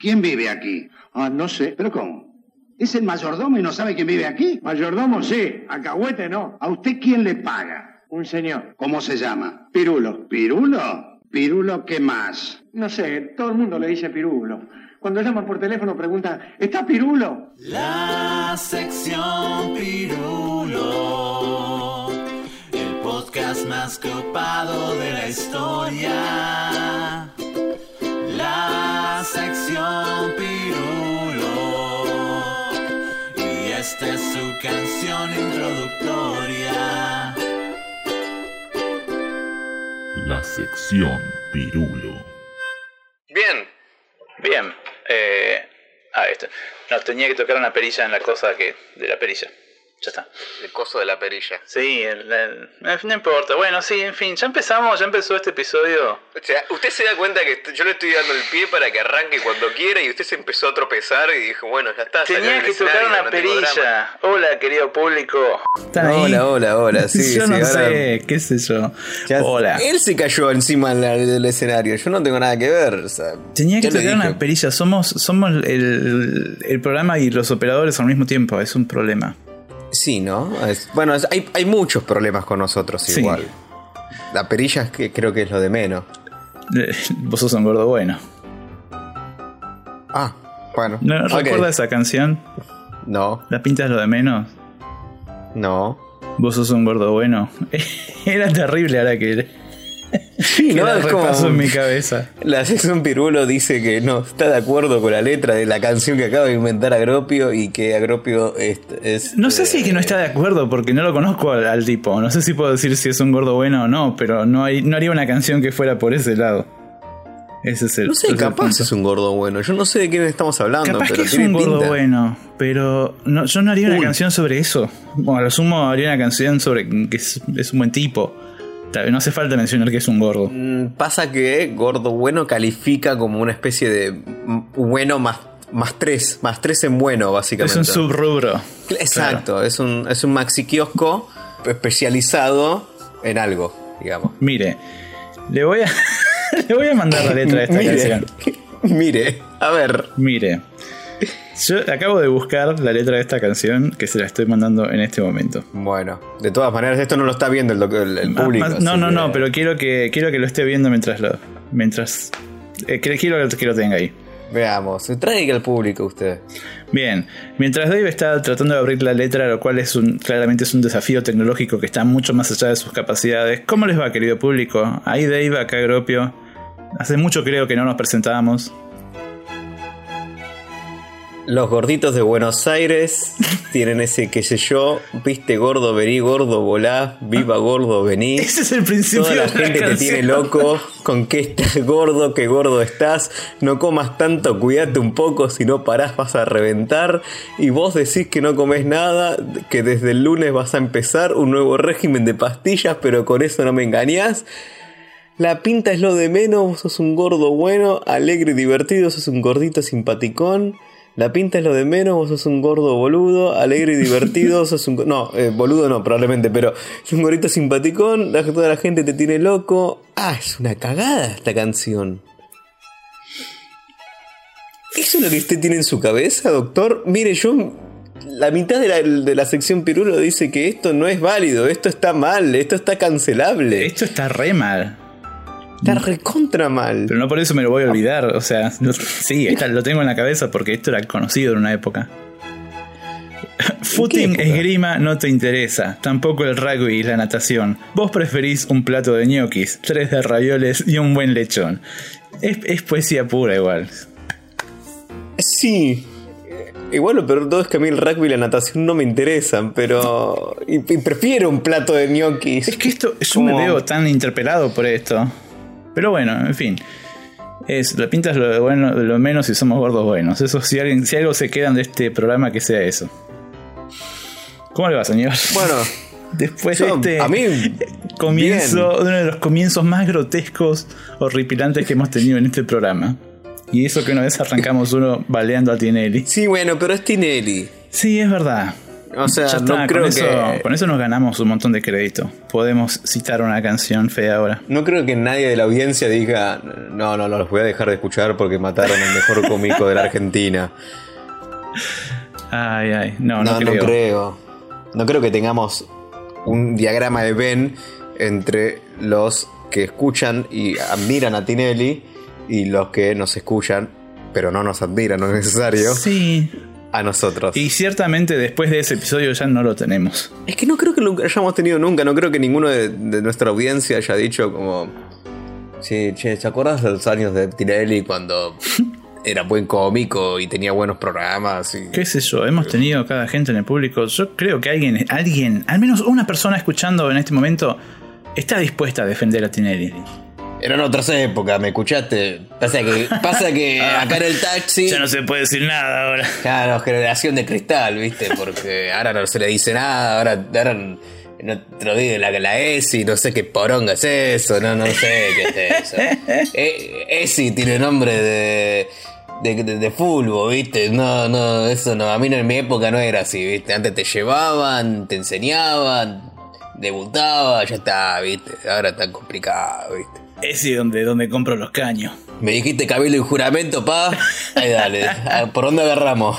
¿Quién vive aquí? Ah, no sé. ¿Pero cómo? ¿Es el mayordomo y no sabe quién vive aquí? Mayordomo sí, alcahuete no. ¿A usted quién le paga? Un señor. ¿Cómo se llama? Pirulo. ¿Pirulo? ¿Pirulo qué más? No sé, todo el mundo le dice Pirulo. Cuando llaman por teléfono preguntan, ¿está Pirulo? La sección Pirulo, el podcast más copado de la historia. Esta es su canción introductoria. La sección Pirulo. Bien, bien. Eh, ah, esto. No, tenía que tocar una perilla en la cosa que de la perilla. Ya está. El coso de la perilla. Sí, el- el- eh, no importa. Bueno, sí, en fin, ya empezamos, ya empezó este episodio. O sea, usted se da cuenta que yo le estoy dando el pie para que arranque cuando quiera y usted se empezó a tropezar y dijo, bueno, ya está. Tenía que tocar una perilla. Hola, querido público. ¿Están ahí? Hola, hola, hola. Sí, yo sí, no ahora- sé, qué sé yo. Ya- Hola. Él se cayó encima del, del escenario. Yo no tengo nada que ver. o sea, Tenía que tocar dije. una perilla. Somos, somos el, el programa y los operadores al mismo tiempo. Es un problema. Sí, ¿no? Es- bueno, es- hay, hay muchos problemas con nosotros Sí. igual. La perilla es que creo que es lo de menos. Eh, Vos sos un gordo bueno. Ah, bueno. ¿No recuerdas esa canción? No, La pinta es lo de menos. no. Vos sos un gordo bueno. Era terrible ahora que, Sí, ¿no? Es como- en mi cabeza. La sección Pirulo dice que no está de acuerdo con la letra de la canción que acaba de inventar Agropio y que Agropio es. es, No sé eh, si es que no está de acuerdo porque no lo conozco al, al tipo. No sé si puedo decir si es un gordo bueno o no, pero no, hay, no haría una canción que fuera por ese lado. Ese es el. No sé, capaz es un gordo bueno. Yo no sé de quién estamos hablando, Capaz pero que es un gordo pinta. bueno, pero no, yo no haría una Uy. canción sobre eso. Bueno, a lo sumo haría una canción sobre que es, es un buen tipo. No hace falta mencionar que es un gordo. Mm, Pasa que gordo bueno califica como una especie de mm, bueno más, más tres, más tres en bueno, Es básicamente. un subrubro. Exacto, es un, es un maxi kiosco especializado en algo, digamos. Mire, le voy a, le voy a mandar la letra de esta Mire, canción. mire, a ver. Mire, yo acabo de buscar la letra de esta canción que se la estoy mandando en este momento. Bueno, de todas maneras, esto no lo está viendo el, doc- el- el Ah, público. no, no, que- no, pero quiero que quiero que lo esté viendo mientras lo mientras eh, quiero que lo tenga ahí. Veamos, traiga al público usted. Bien, mientras Dave está tratando de abrir la letra, lo cual es un, claramente es un desafío tecnológico que está mucho más allá de sus capacidades. ¿Cómo les va, querido público? Ahí Dave, acá Gropio. Hace mucho creo que no nos presentábamos. Los gorditos de Buenos Aires tienen ese qué sé yo, viste gordo, vení gordo, volá, viva gordo, vení. Ese es el principio Toda la de la gente te tiene loco con que estás gordo, que gordo estás, no comas tanto, cuídate un poco, si no parás vas a reventar. Y vos decís que no comes nada, que desde el lunes vas a empezar un nuevo régimen de pastillas, pero con eso no me engañás. La pinta es lo de menos, vos sos un gordo bueno, alegre y divertido, sos un gordito simpaticón. La pinta es lo de menos, vos sos un gordo boludo, alegre y divertido, sos un... No, eh, boludo no, probablemente, pero es un gordito simpaticón, la, toda la gente te tiene loco. Ah, es una cagada esta canción. ¿Eso es lo que usted tiene en su cabeza, doctor? Mire, yo... La mitad de la, de la sección Pirulo dice que esto no es válido, esto está mal, esto está cancelable. Esto está re mal. Está recontra mal. Pero no por eso me lo voy a olvidar. O sea, sí, está- lo tengo en la cabeza porque esto era conocido en una época. Footing, época? esgrima no te interesa, tampoco el rugby y la natación. Vos preferís un plato de ñoquis, tres de ravioles y un buen lechón. Es, es poesía pura igual. Sí. Igual lo peor de todo es que a mí el rugby y la natación no me interesan, pero... Y, y prefiero un plato de ñoquis. Es que esto, yo me veo tan interpelado por esto. Pero bueno, en fin. Es, la pinta es lo, de bueno, lo menos y somos gordos buenos. Eso, si, alguien, si algo se quedan de este programa, que sea eso. ¿Cómo le va, señor? Bueno, Después de este a mí... comienzo, uno de los comienzos más grotescos, horripilantes que hemos tenido en este programa. Y eso que una vez arrancamos uno baleando a Tinelli. Sí, bueno, pero es Tinelli. Sí, es verdad. O sea, Ya está, no creo con, eso, que. con eso nos ganamos un montón de crédito. Podemos citar una canción fea ahora. No creo que nadie de la audiencia diga, no, no, no, los voy a dejar de escuchar porque mataron al mejor cómico de la Argentina. Ay, ay, no, No, no, no creo. creo. No creo que tengamos un diagrama de Venn entre los que escuchan y admiran a Tinelli y los que nos escuchan, pero no nos admiran, no es necesario, Sí, a nosotros. y ciertamente después de ese episodio ya no lo tenemos. Es que no creo que lo hayamos tenido nunca, no creo que ninguno de, de nuestra audiencia haya dicho como... Sí, che, ¿te acuerdas de los años de Tinelli cuando era buen cómico y tenía buenos programas? Y... ¿Qué sé yo? Hemos tenido cada gente en el público. Yo creo que alguien, alguien, al menos una persona escuchando en este momento, está dispuesta a defender a Tinelli. Eran otras épocas, ¿me escuchaste? Pasa que, pasa que acá en el taxi... Ya no se puede decir nada ahora. Claro, generación de cristal, ¿viste? Porque ahora no se le dice nada, ahora, ahora no te lo digo la, la ESI, no sé qué poronga es eso, no, no sé qué es eso. Eh, ESI tiene nombre de, de, de, de fútbol, ¿viste? No, no, eso no, a mí no, en mi época no era así, ¿viste? Antes te llevaban, te enseñaban, debutaba, ya está, ¿viste? Ahora está complicado, ¿viste? Ese es donde, donde compro los caños. Me dijiste cabildo y juramento, pa. Ahí dale, ¿por dónde agarramos?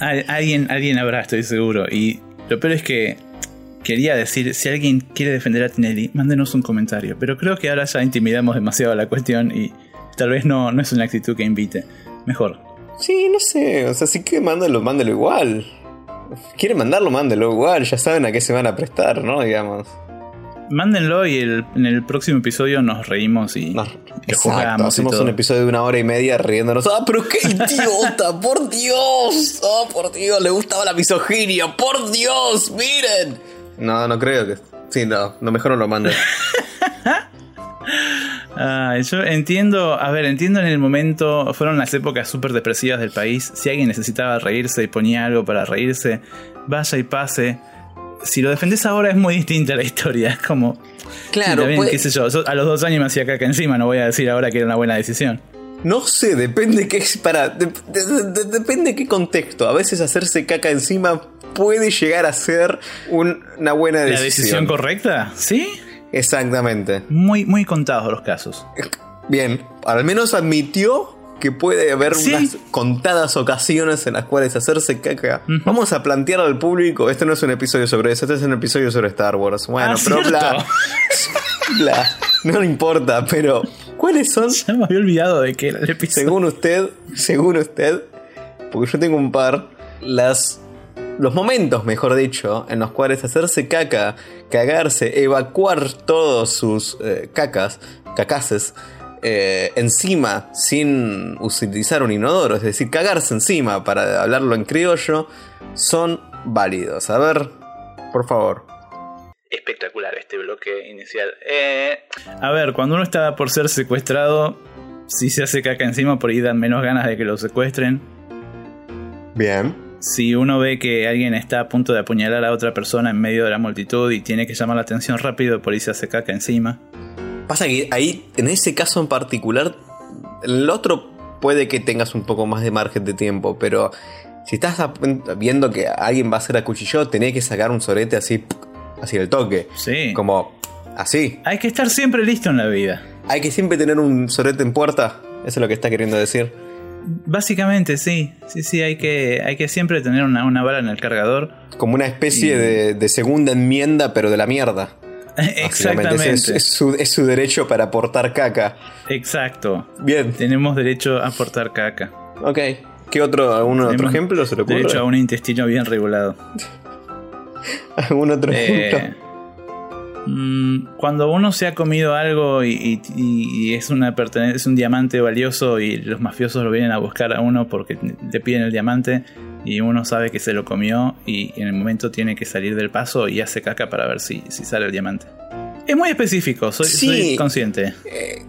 Al- alguien, alguien habrá, estoy seguro. Y lo peor es que quería decir, si alguien quiere defender a Tinelli, mándenos un comentario. Pero creo que ahora ya intimidamos demasiado la cuestión y tal vez no, no es una actitud que invite. Mejor. Sí, no sé, o sea, si quiere mándalo, mándalo igual. Quiere mandarlo, mándalo igual, ya saben a qué se van a prestar, ¿no? Digamos. Mándenlo y el- en el próximo episodio nos reímos y No, lo exacto, y un episodio de una hora y media riéndonos. ¡Ah, pero qué idiota! ¡Por Dios! ¡Oh, por Dios! Le gustaba la misoginia. ¡Por Dios! ¡Miren! No, no creo que. Sí, no, no mejor no lo manden. Ah, yo entiendo, a ver, entiendo en el momento, fueron las épocas súper depresivas del país. Si alguien necesitaba reírse y ponía algo para reírse, vaya y pase. Si lo defendés ahora es muy distinta la historia. Es como. Claro, sí, también, puede- qué sé yo. yo a los dos años me hacía caca encima, no voy a decir ahora que era una buena decisión. No sé, depende qué. Para, de- de- de- depende qué contexto. A veces hacerse caca encima puede llegar a ser un- una buena ¿La decisión. decisión correcta? ¿Sí? Exactamente. Muy, muy contados los casos. Bien, al menos admitió que puede haber Sí. unas contadas ocasiones en las cuales hacerse caca. Vamos a plantear al público, este no es un episodio sobre eso, este es un episodio sobre Star Wars. Bueno, Ah, pero ¿cierto? bla, bla, no le importa, pero ¿cuáles son, Ya me había olvidado de que era el episodio. según usted, según usted, porque yo tengo un par, las los momentos, mejor dicho, en los cuales hacerse caca, cagarse, evacuar todos sus eh, cacas, cacaces, eh, encima sin utilizar un inodoro, es decir, cagarse encima para hablarlo en criollo, son válidos. A ver, por favor. Espectacular este bloque inicial. Eh, A ver, cuando uno está por ser secuestrado, si se hace caca encima, por ahí dan menos ganas de que lo secuestren. Bien. Si uno ve que alguien está a punto de apuñalar a otra persona en medio de la multitud y tiene que llamar la atención rápido, por ahí se hace caca encima. Pasa que ahí, en ese caso en particular, el otro puede que tengas un poco más de margen de tiempo, pero si estás viendo que alguien va a ser acuchillado, tenés que sacar un sorete así, así el toque. Sí. Como así. Hay que estar siempre listo en la vida. Hay que siempre tener un sorete en puerta. Eso es lo que está queriendo decir. Básicamente, sí. Sí, sí, hay que, hay que siempre tener una, una bala en el cargador. Como una especie Y- de, de segunda enmienda, pero de la mierda. Exactamente. Es, es su, es su derecho para portar caca. Exacto. Bien, Tenemos derecho a portar caca. ok. ¿Qué otro, algún otro ejemplo se le ocurre? Derecho a un intestino bien regulado. ¿Algún otro Eh, ejemplo? Mm, cuando uno se ha comido algo y, y- y es, una pertene- es un diamante valioso y los mafiosos lo vienen a buscar a uno porque le piden el diamante y uno sabe que se lo comió y en el momento tiene que salir del paso y hace caca para ver si, si sale el diamante. Es muy específico, soy, Sí. soy consciente. Eh,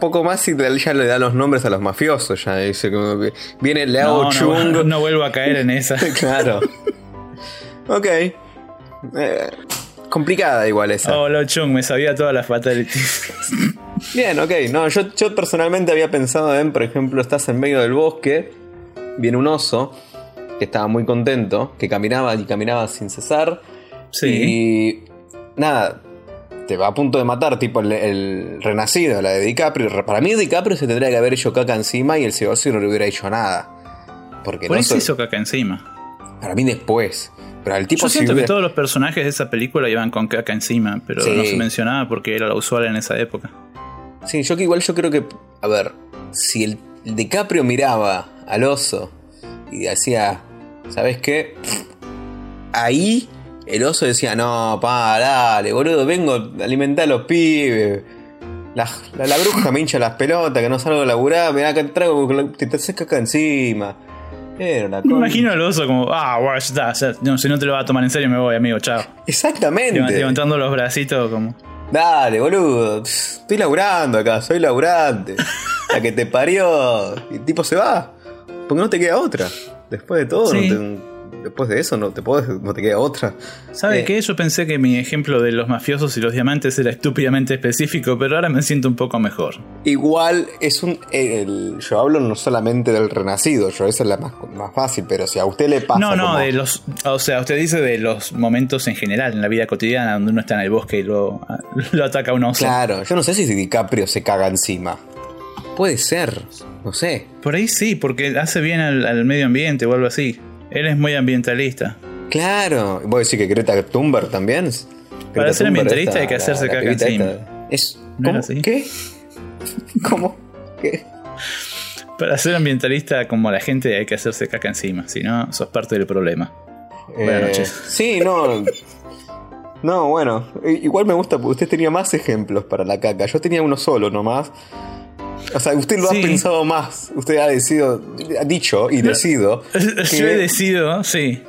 poco más y ya le da los nombres a los mafiosos. Ya dice como que viene Lao No, Chung. no, no vuelvo a caer en esa. claro. ok. Eh, complicada igual esa. Oh, Lo Chung, me sabía todas las fatalities. Bien, ok. No, yo, yo personalmente había pensado en, por ejemplo, estás en medio del bosque, viene un oso, que estaba muy contento, que caminaba y caminaba sin cesar. Sí. Y nada, te va a punto de matar, tipo el, el renacido, la de DiCaprio. Para mí DiCaprio se tendría que haber hecho caca encima y el Sebastián no le hubiera hecho nada. Porque Por no eso so- hizo caca encima. Para mí después. Pero el tipo Yo si siento que todos los personajes de esa película iban con caca encima, pero Sí. no se mencionaba porque era lo usual en esa época. Sí, yo que igual yo creo que. A ver, si el DiCaprio miraba al oso y decía, ¿sabes qué? Ahí el oso decía, no, pa, dale, boludo, vengo a alimentar a los pibes. La, la, la bruja me hincha las pelotas, que no salgo a laburar, da acá traigo, que te haces caca encima. Era una Me imagino al oso como, ah, bueno, ya está, ya- no, si no te lo vas a tomar en serio me voy, amigo, chao. Exactamente. Levant- Levantando los bracitos como... Dale, boludo. Estoy laburando acá, soy laburante. La que te parió. Y el tipo se va. Porque no te queda otra. Después de todo, Sí. no te- después de eso no te, podés- no te queda otra. ¿Sabe Eh, qué? Yo pensé que mi ejemplo de los mafiosos y los diamantes era estúpidamente específico, pero ahora me siento un poco mejor. Igual es un. el- yo hablo no solamente del renacido, yo esa es la más, más fácil, pero si a usted le pasa. no, no, como- de los... O sea, usted dice de los momentos en general, en la vida cotidiana, donde uno está en el bosque y lo, lo ataca un oso. Claro, yo no sé si DiCaprio se caga encima. Puede ser, no sé. Por ahí sí, porque hace bien al, al medio ambiente o algo así. Él es muy ambientalista. Claro, ¿vos decís que Greta Thunberg también? Para ser ambientalista hay que hacerse caca encima. Es, ¿No ¿cómo? así? ¿Qué? ¿Cómo? ¿Qué? Para ser ambientalista como la gente hay que hacerse caca encima, si no, sos parte del problema. Buenas Eh, noches. Sí, no. No, bueno. Igual me gusta porque usted tenía más ejemplos para la caca. Yo tenía uno solo nomás. O sea, usted lo Sí. ha pensado más. Usted ha decidido, ha dicho y decido Yo he decidido, sí.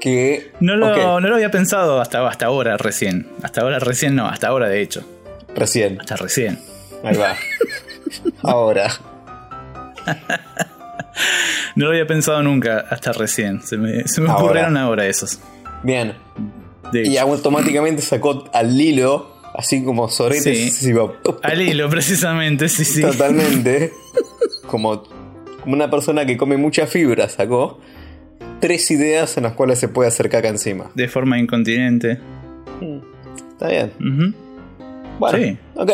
que. No lo, no lo había pensado hasta, hasta ahora recién. Hasta ahora recién no, hasta ahora de hecho. Recién. Hasta recién. Ahí va. Ahora. No lo había pensado nunca hasta recién. Se me, se me Ahora. ocurrieron ahora esos. Bien. Y automáticamente sacó al Lilo, así como sorete. Sí. Al hilo, precisamente, sí, sí. Totalmente. Como, como una persona que come mucha fibra, sacó tres ideas en las cuales se puede hacer caca encima. De forma incontinente. Está bien. Ujú. Bueno, Sí. ok.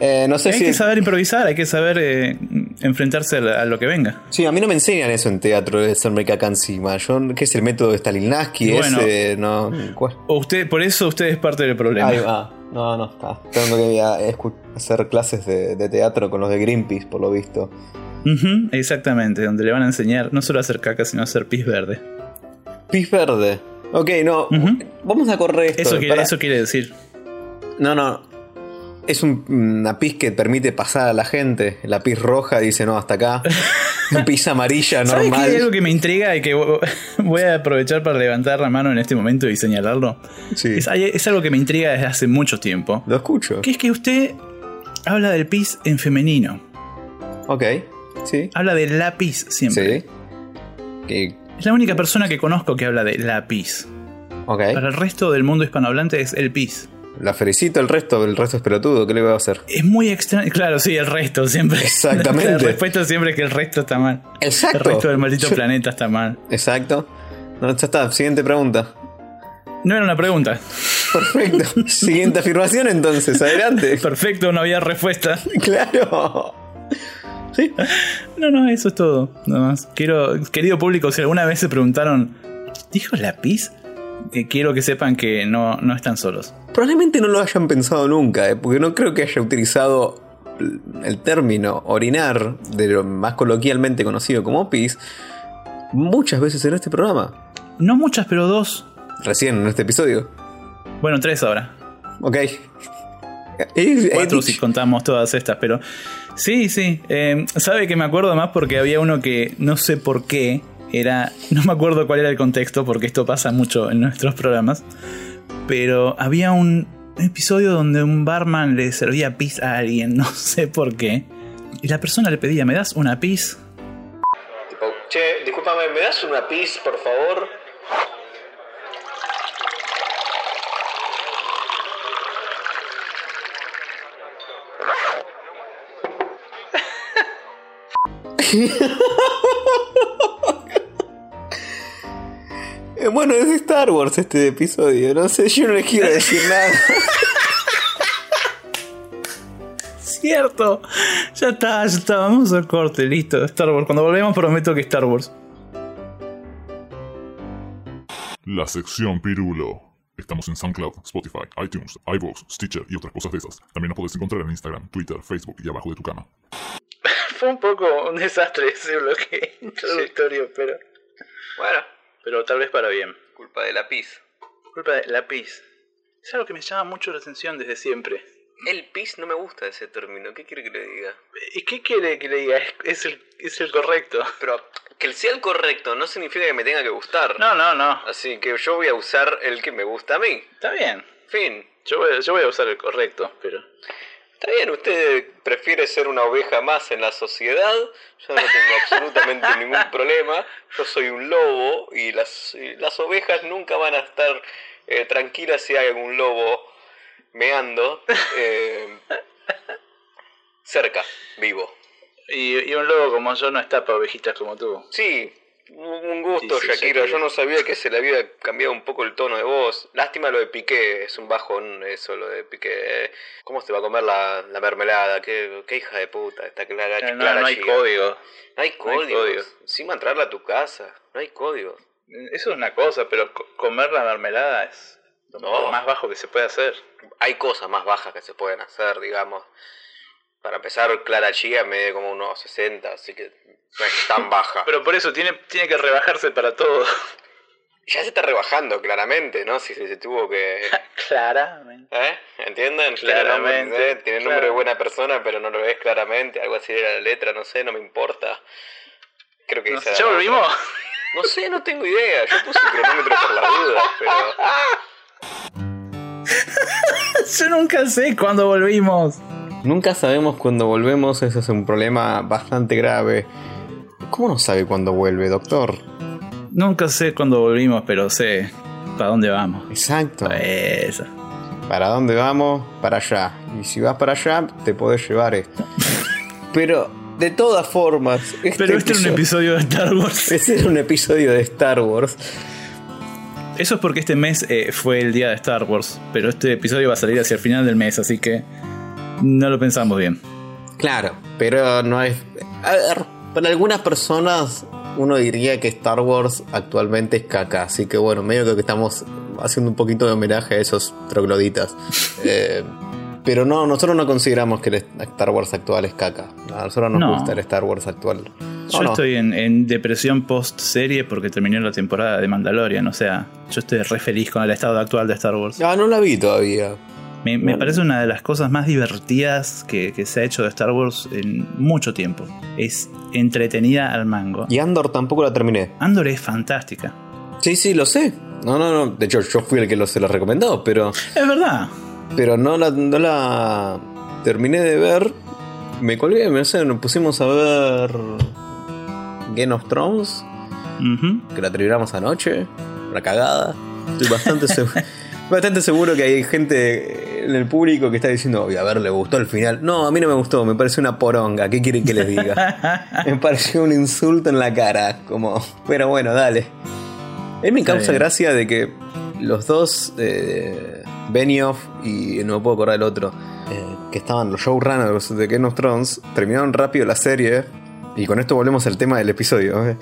Eh, no sé Hay si. que saber improvisar, hay que saber eh, enfrentarse a, lo que venga. Sí, a mí no me enseñan eso en teatro de hacerme caca encima. Yo, ¿Qué es el método de Stalinski? Bueno. ese, no. ¿cuál? O usted, por eso usted es parte del problema. Ahí va. No, no, está. Tengo que ir a escu- hacer clases de, de teatro con los de Greenpeace, por lo visto. Exactamente, donde le van a enseñar no solo a hacer caca, sino a hacer pis verde. Pis verde. Ok, no. Vamos a correr esto. Eso quiere, Pará. eso quiere decir. No, no. Es un- una pis que permite pasar a la gente. La pis roja dice no, hasta acá. Una pis amarilla ¿Sabes que normal. hay algo que me intriga y que voy a aprovechar para levantar la mano en este momento y señalarlo? Sí. Es, algo que me intriga desde hace mucho tiempo. Lo escucho. Que es que usted habla del pis en femenino. Ok. Sí. Habla de la pis siempre. Sí. Es la única persona que conozco que habla de la pis. ok. Para el resto del mundo hispanohablante es el pis. La felicito, el resto, el resto es pelotudo. ¿Qué le voy a hacer? Es muy extraño. Claro, sí, el resto siempre. Exactamente. La respuesta siempre es que el resto está mal. Exacto. El resto del maldito Yo- planeta está mal. Exacto. No, ya está. Siguiente pregunta. No era una pregunta. Perfecto. Siguiente afirmación entonces. Adelante. Perfecto, no había respuesta. claro. Sí. No, no, eso es todo. Nada más. Quiero, querido público, si alguna vez se preguntaron, ¿dijo la pis? Que quiero que sepan que no, no están solos. Probablemente no lo hayan pensado nunca, ¿eh? porque no creo que haya utilizado el término orinar, de lo más coloquialmente conocido como pis, muchas veces en este programa. No muchas, pero dos. Recién en este episodio. Bueno, tres ahora. Ok. Cuatro si contamos todas estas, pero. Sí, sí. eh, Sabe que me acuerdo más porque había uno que no sé por qué. Era. No me acuerdo cuál era el contexto, porque esto pasa mucho en nuestros programas. Pero había un episodio donde un barman le servía pis a alguien, no sé por qué. Y la persona le pedía, ¿me das una pis? Tipo, che, discúlpame, ¿me das una pis, por favor? Eh, bueno, es de Star Wars este episodio. No sé, yo no les quiero decir nada. Cierto. Ya está, ya está. Vamos al corte, listo. Star Wars. Cuando volvemos prometo que Star Wars. La sección Pirulo. Estamos en SoundCloud, Spotify, iTunes, iVoox, Stitcher y otras cosas de esas. También nos podés encontrar en Instagram, Twitter, Facebook y abajo de tu cama. Fue un poco un desastre ese bloque introductorio, pero. Bueno, Pero tal vez para bien. culpa de la pis. Culpa de lápiz. Es algo que me llama mucho la atención desde siempre. El pis no me gusta ese término. ¿Qué quiere que le diga? ¿Y qué quiere que le diga? Es, es el, es el correcto. Pero que el sea el correcto no significa que me tenga que gustar. No, no, no. Así que yo voy a usar el que me gusta a mí. Está bien. Fin. Yo voy, yo voy a usar el correcto, pero. Está bien, usted prefiere ser una oveja más en la sociedad. Yo no tengo absolutamente ningún problema. Yo soy un lobo y las, y las ovejas nunca van a estar eh, tranquilas si hay algún lobo meando eh, cerca, vivo. Y, y un lobo como yo no está para ovejitas como tú. Sí, un gusto, Sí, sí, Shakira. Yo no sabía que se le había cambiado un poco el tono de voz. Lástima lo de Piqué, es un bajón eso, lo de Piqué. ¿Cómo se va a comer la, la mermelada? ¿Qué, qué hija de puta esta Clara, Eh, No, Clara no hay código. No hay No hay código. Encima entrarla a tu casa. No hay código. Eso es una cosa, pero co- comer la mermelada es lo No. más bajo que se puede hacer. Hay cosas más bajas que se pueden hacer, digamos. Para empezar, Clara Chía mide como unos 60, así que no es tan baja. Pero por eso tiene, tiene que rebajarse para todo. ya se está rebajando, claramente, ¿no? Si se, se tuvo que... Claramente. ¿Eh? ¿Entienden? Claramente, Tiene nombre, ¿eh? Tiene nombre de buena persona, pero no lo ves claramente. Algo así era la letra, no sé, no me importa. Creo que No sé, ¿Ya volvimos? No sé, no tengo idea. Yo puse el cronómetro por la duda, pero... Yo nunca sé cuándo volvimos. Nunca sabemos cuándo volvemos, eso es un problema bastante grave. ¿Cómo no sabe cuándo vuelve, doctor? Nunca sé cuándo volvimos, pero sé para dónde vamos. Exacto. Eso. ¿Para dónde vamos? Para allá. Y si vas para allá, te podés llevar esto. Pero, de todas formas. Pero este era un episodio de Star Wars. Este era un episodio de Star Wars. Eso es porque este mes eh, fue el día de Star Wars, pero este episodio va a salir hacia el final del mes, así que no lo pensamos bien. Claro, pero no es. A ver, para algunas personas uno diría que Star Wars actualmente es caca, así que bueno, medio que estamos haciendo un poquito de homenaje a esos trogloditas. Eh, pero no, nosotros no consideramos que el Star Wars actual es caca. A nosotros nos No. gusta el Star Wars actual. Yo estoy en, en depresión post serie porque terminé la temporada de Mandalorian, o sea, yo estoy re feliz con el estado actual de Star Wars. Ah, no la vi todavía. Me, me parece una de las cosas más divertidas que, que se ha hecho de Star Wars en mucho tiempo. Es entretenida al mango. Y Andor tampoco la terminé. Andor es fantástica. Sí, sí, lo sé. No, no, no. De hecho, yo fui el que lo, se lo recomendó, pero. Es verdad. Pero no la, no la terminé de ver. Me colgué, no sé, nos pusimos a ver Game of Thrones, que la terminamos anoche. Una cagada. Estoy bastante seguro. Bastante seguro que hay gente en el público que está diciendo, "Oye, a ver, le gustó el final. No, a mí no me gustó, me pareció una poronga. ¿Qué quieren que les diga? me pareció un insulto en la cara. Como, pero bueno, dale. Me Está causa gracia de que los dos, eh, Benioff y no me puedo acordar el otro, eh, que estaban los showrunners de Game of Thrones, terminaron rápido la serie. Y con esto volvemos al tema del episodio. eh.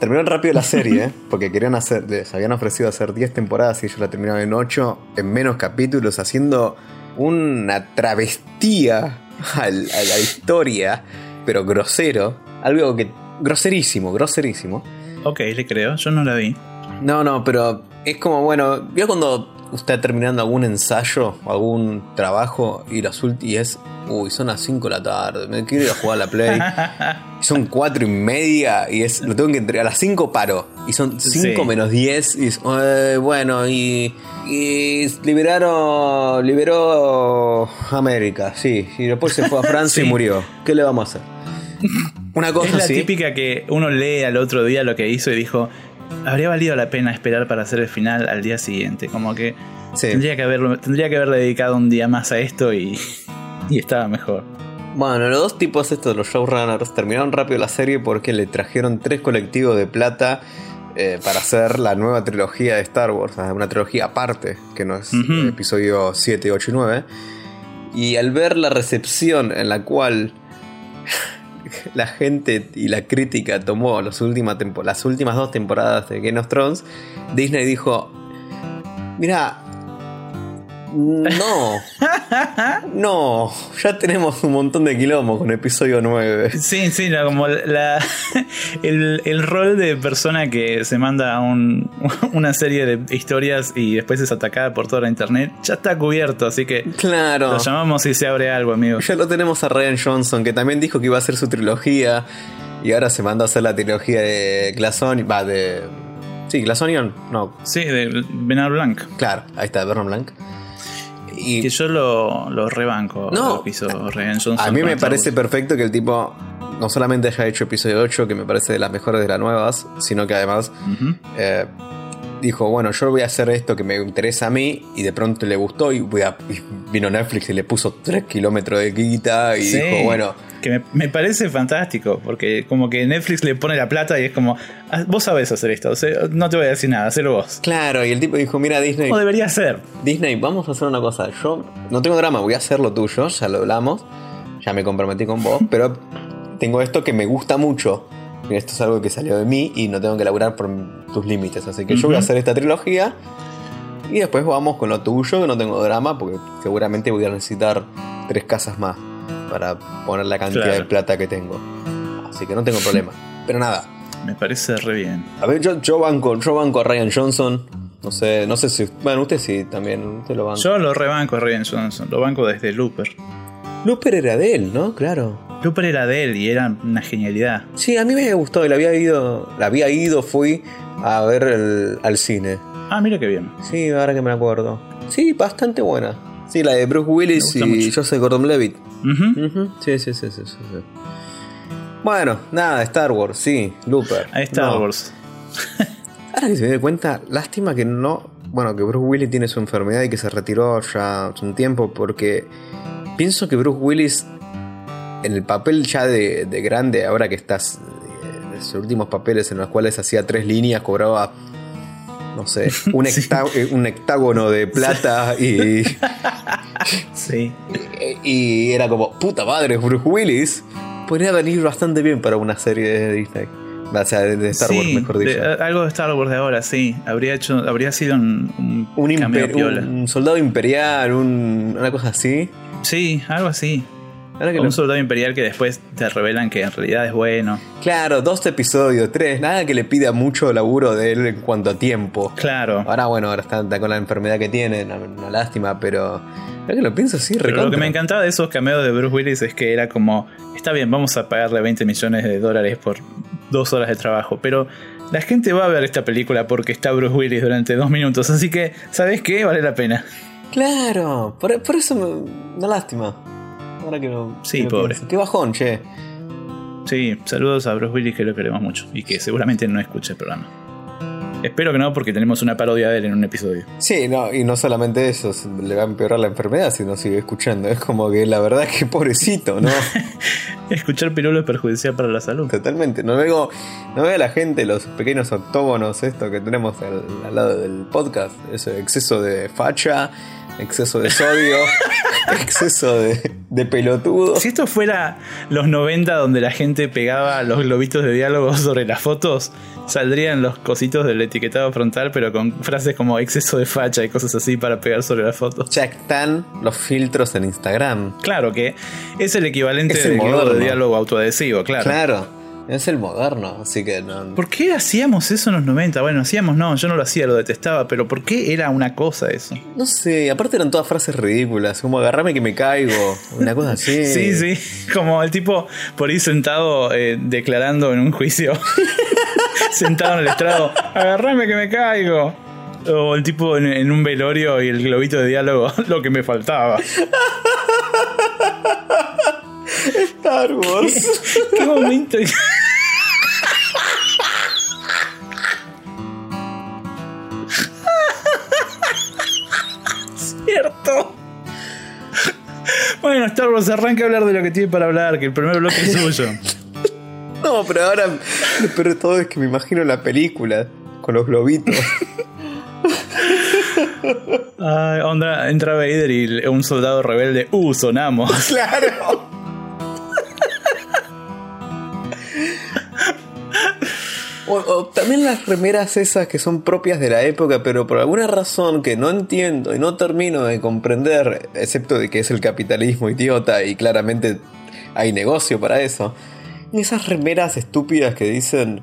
Terminaron rápido la serie, porque querían hacer, les habían ofrecido hacer 10 temporadas y ellos la terminaron en 8, en menos capítulos, haciendo una travestía a la historia, pero grosero. Algo que. groserísimo, groserísimo. Ok, le creo, yo no la vi. No, no, pero es como, bueno, ¿vio cuando usted está terminando algún ensayo, algún trabajo y, las y es, uy, son las 5 de la tarde, me quiero ir a jugar a la Play? Y son 4 y media y es, lo tengo que entregar, a las 5 paro y son 5 Sí. menos 10 y es, "Eh, bueno, y, y liberaron, liberó América, sí, y después se fue a Francia y murió. ¿Qué le vamos a hacer? Una cosa Es la así. típica que uno lee al otro día lo que hizo y dijo, habría valido la pena esperar para hacer el final al día siguiente. Como que Sí. tendría, que haberlo, tendría que haberle dedicado un día más a esto y, y estaba mejor. Bueno, los dos tipos estos, los showrunners, terminaron rápido la serie porque le trajeron tres colectivos de plata eh, para hacer la nueva trilogía de Star Wars, una trilogía aparte, que no es episodio 7, 8 y 9. Y al ver la recepción en la cual la gente y la crítica tomó las últimas dos temporadas de Game of Thrones, Disney dijo, mira, no, no, ya tenemos un montón de quilombo con episodio 9. Sí, sí, no, como la, el, el rol de persona que se manda un- una serie de historias y después es atacada por toda la internet ya está cubierto, así que Claro. lo llamamos y se abre algo, amigo. Ya lo tenemos a Ryan Johnson, que también dijo que iba a hacer su trilogía. Y ahora se mandó a hacer la trilogía de Glassonion. Va, de. Sí, Glassonion. No, Sí, de Bernard Blanc. claro, ahí está, Vernon Blanc. Y Que yo lo, lo rebanco. No. Johnson a mí me parece Wars. perfecto que el tipo no solamente haya hecho episodio 8, que me parece de las mejores de las nuevas, sino que además eh, dijo, bueno, yo voy a hacer esto que me interesa a mí, y de pronto le gustó, y, voy a- y vino Netflix y le puso 3 kilómetros de guita, y Sí, dijo, bueno, Que me, me parece fantástico, porque como que Netflix le pone la plata y es como, "Ah, vos sabés hacer esto, o sea, no te voy a decir nada, hacelo vos. claro, y el tipo dijo, mira Disney, O debería ser. Disney, vamos a hacer una cosa. Yo no tengo drama, voy a hacer lo tuyo, ya lo hablamos. Ya me comprometí con vos, pero tengo esto que me gusta mucho. Esto es algo que salió de mí y no tengo que laburar por tus límites. Así que yo voy a hacer esta trilogía y después vamos con lo tuyo, que no tengo drama, porque seguramente voy a necesitar tres casas más para poner la cantidad Claro. de plata que tengo. Así que no tengo problema. Pero nada, Me parece re bien. a ver, yo, yo banco, yo banco a Ryan Johnson. No sé, no sé si. Bueno, usted sí también, usted lo banca. Yo lo rebanco a Ryan Johnson, lo banco desde Looper. Looper era de él, ¿no? Claro. Looper era de él y era una genialidad. Sí, a mí me gustó, y la había ido, la había ido, fui a ver el- al cine. Ah, mira qué bien. Sí, ahora que me acuerdo. Sí, bastante buena. Sí, la de Bruce Willis y mucho. Joseph Gordon-Levitt. Ujú. Ujú, Sí, sí, sí, sí, sí, sí. Bueno, nada, Star Wars, sí, Looper. Ahí está No, Wars. Ahora que se me doy cuenta, lástima que no. Bueno, que Bruce Willis tiene su enfermedad y que se retiró ya hace un tiempo, porque pienso que Bruce Willis, en el papel ya de, de grande, ahora que estás eh, en sus últimos papeles en los cuales hacía tres líneas, cobraba. No sé, un, Sí. eh, un hectágono de plata y, Sí. y era como, puta madre, Bruce Willis. Podría venir bastante bien para una serie de Disney. O sea, de, Star Wars, Sí, mejor dicho. de- algo de Star Wars de ahora, sí. Habría hecho, habría sido un, un, un, cameo imper- piola. un soldado imperial, un- una cosa así. Sí, algo así. Ahora que O lo- un soldado imperial que después te revelan que en realidad es bueno. Claro, dos episodios, tres, nada que le pida mucho laburo de él en cuanto a tiempo. Claro. Ahora, bueno, ahora está, está con la enfermedad que tiene, una, una lástima, pero. Ahora que lo pienso, sí, Pero lo recontra. que me encantaba de esos cameos de Bruce Willis es que era como, está bien, vamos a pagarle 20 millones de dólares por dos horas de trabajo, pero la gente va a ver esta película porque está Bruce Willis durante dos minutos, así que, ¿sabes qué? Vale la pena. Claro, por, por eso me, una lástima. Ahora que lo. Sí, que lo pobre. pienso. Qué bajón, che. Sí, saludos a Bruce Willis que lo queremos mucho y que seguramente no escuche el programa. Espero que no, porque tenemos una parodia de él en un episodio. Sí, no, y no solamente eso, le va a empeorar la enfermedad si no sigue escuchando. Es como que la verdad que pobrecito, ¿no? Escuchar pirulo es perjudicial para la salud. Totalmente. No veo, no veo a la gente, los pequeños octógonos, esto que tenemos al, al lado del podcast. Ese exceso de facha, exceso de sodio, exceso de, de pelotudo. Si esto fuera los 90 donde la gente pegaba los globitos de diálogo sobre las fotos, saldrían los cositos del etiquetado frontal, pero con frases como exceso de facha y cosas así para pegar sobre las fotos. Ya están los filtros en Instagram. Claro que es el equivalente del de diálogo autoadhesivo, claro. Claro. Es el moderno, así que no. ¿Por qué hacíamos eso en los 90? Bueno, hacíamos no, yo no lo hacía, lo detestaba, pero ¿por qué era una cosa eso? No sé, aparte eran todas frases ridículas, como agarrame que me caigo, una cosa así. Sí, sí, como el tipo por ahí sentado eh, declarando en un juicio, sentado en el estrado, agarrame que me caigo. O el tipo en, en un velorio y el globito de diálogo, lo que me faltaba. Star Wars. ¿Qué momento? Cierto. Bueno, Star Wars arranca a hablar de lo que tiene para hablar, que el primer bloque es suyo. No, pero ahora lo peor de todo es que me imagino la película. con los globitos. Ay, onda, entra Vader y un soldado rebelde. Uh, sonamos. claro. O, o también las remeras esas que son propias de la época, pero por alguna razón que no entiendo y no termino de comprender, excepto de que es el capitalismo idiota y claramente hay negocio para eso. Esas remeras estúpidas que dicen,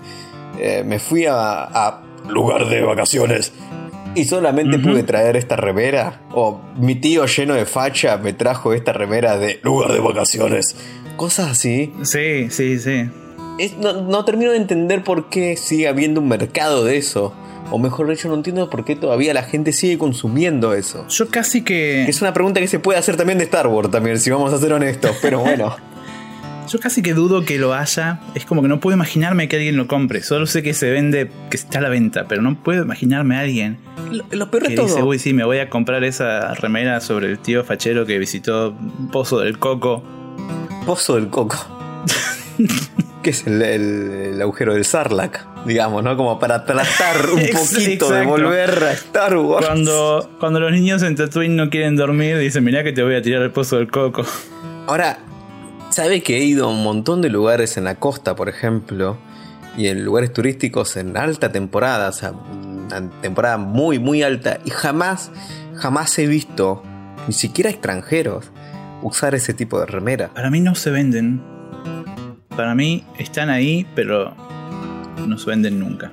eh, me fui a, a lugar de vacaciones y solamente pude traer esta remera. O mi tío lleno de facha me trajo esta remera de lugar de vacaciones. Cosas así. Sí, sí, sí. Es- no, no termino de entender por qué sigue habiendo un mercado de eso. O mejor dicho, no entiendo por qué todavía la gente sigue consumiendo eso. Yo casi que. Es una pregunta que se puede hacer también de Star Wars, también, si vamos a ser honestos. Pero bueno. Yo casi que dudo que lo haya. Es como que no puedo imaginarme que alguien lo compre. Solo sé que se vende, que está a la venta, pero no puedo imaginarme a alguien lo, lo peor que de todo. dice, uy, sí, me voy a comprar esa remera sobre el tío fachero que visitó Pozo del Coco. Pozo del Coco. que es el, el- el agujero del Sarlacc, digamos, ¿no? Como para tratar un poquito de volver a Star Wars. Cuando, cuando los niños en Tatooine no quieren dormir, dicen, mirá que te voy a tirar al Pozo del Coco. Ahora, ¿sabe que he ido a un montón de lugares en la costa, por ejemplo? Y en lugares turísticos en alta temporada, o sea, una temporada muy, muy alta. Y jamás, jamás he visto, ni siquiera extranjeros, usar ese tipo de remera. Para mí no se venden. Para mí están ahí, pero no se venden nunca.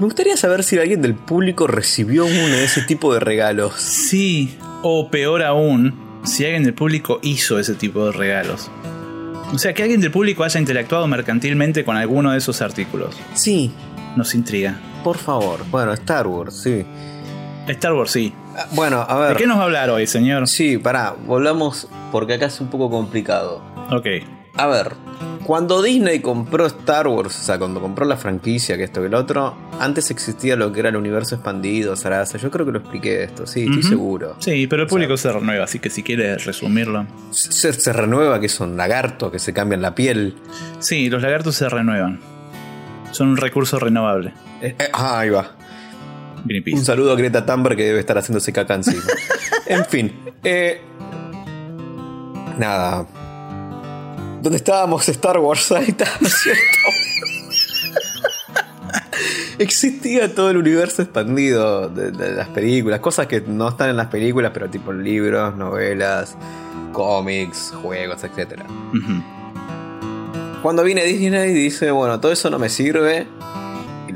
Me gustaría saber si alguien del público recibió uno de ese tipo de regalos. Sí, o peor aún, si alguien del público hizo ese tipo de regalos. O sea, que alguien del público haya interactuado mercantilmente con alguno de esos artículos. Sí, Nos intriga. por favor. Bueno, Star Wars, sí. Star Wars, sí. Ah, Bueno, a ver. ¿De qué nos va a hablar hoy, señor? Sí, pará, volvamos porque acá es un poco complicado. Ok. A ver, cuando Disney compró Star Wars, o sea, cuando compró la franquicia, que esto que el otro, antes existía lo que era el universo expandido, Sarasa. Yo creo que lo expliqué esto, sí, estoy seguro. Sí, pero el público se renueva, así que si quiere resumirlo. Se, se renueva que son lagartos que se cambian la piel. Sí, los lagartos se renuevan. Son un recurso renovable. Eh, eh, ah, ahí va. Un saludo a Greta Thunberg que debe estar haciéndose caca encima. en fin. eh, nada. ¿Dónde estábamos? Star Wars. Ahí está, ¿cierto? Existía todo el universo expandido de, de las películas, cosas que no están en las películas, pero tipo libros, novelas, cómics, juegos, etc. Cuando viene Disney y dice, bueno, todo eso no me sirve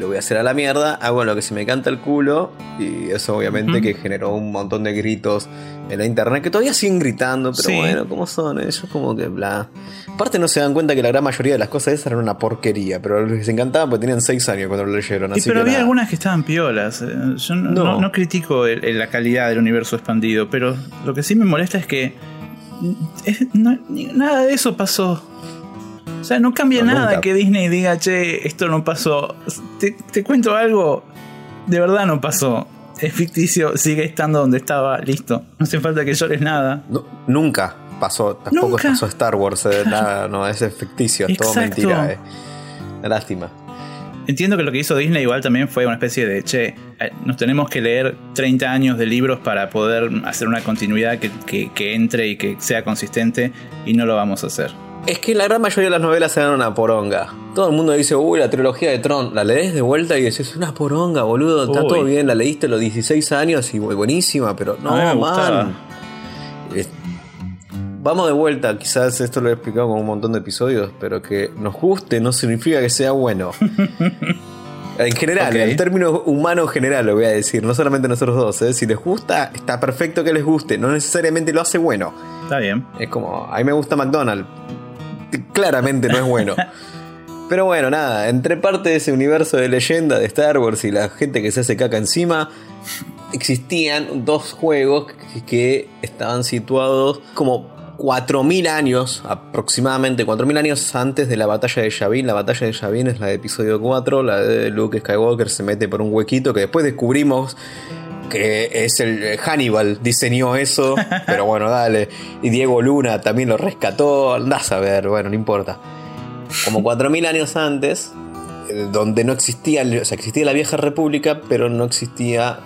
lo voy a hacer a la mierda, hago lo que se me canta el culo y eso obviamente que generó un montón de gritos en la internet que todavía siguen gritando, pero Sí. bueno, ¿cómo son ellos? Como que bla. Aparte no se dan cuenta que la gran mayoría de las cosas esas eran una porquería, pero les encantaba porque tenían 6 años cuando lo leyeron. Y Así pero que había nada. algunas que estaban piolas. eh, Yo no, No. no- no critico el- el- la calidad del universo expandido, pero lo que sí me molesta es que es- nada de eso pasó. O sea, no cambia No, nada nunca. que Disney diga, che, esto no pasó. Te, te cuento algo, de verdad no pasó. Es ficticio, sigue estando donde estaba, listo. No hace falta que llores nada. No, nunca pasó, tampoco Nunca. pasó Star Wars, eh, nada, no, es ficticio, es todo mentira. eh. Lástima. Entiendo que lo que hizo Disney igual también fue una especie de, che, eh, nos tenemos que leer 30 años de libros para poder hacer una continuidad que, que- que entre y que sea consistente y no lo vamos a hacer. Es que la gran mayoría de las novelas eran una poronga. Todo el mundo dice, uy, la trilogía de Tron. La lees de vuelta y decís, una poronga, boludo. Está Uy. todo bien, la leíste a los 16 años y bu- buenísima, pero no, A mí me gustaba. man. Vamos de vuelta, quizás esto lo he explicado con un montón de episodios, pero que nos guste no significa que sea bueno. En general, Ok. en términos humanos general lo voy a decir, no solamente nosotros dos. ¿eh? Si les gusta, está perfecto que les guste, no necesariamente lo hace bueno. Está bien. Es como, a mí me gusta McDonald's. Claramente no es bueno. Pero bueno, nada, entre parte de ese universo de leyenda de Star Wars y la gente que se hace caca encima, existían dos juegos que, estaban situados como 4.000 años, aproximadamente 4.000 años antes de la batalla de Yavin. La batalla de Yavin es la de episodio 4, la de Luke Skywalker se mete por un huequito que después descubrimos que es el Hannibal diseñó eso, pero bueno, dale. Y Diego Luna también lo rescató, andás a ver, bueno, no importa. Como 4.000 años antes, eh, donde no existía, o sea, existía la vieja república, pero no existía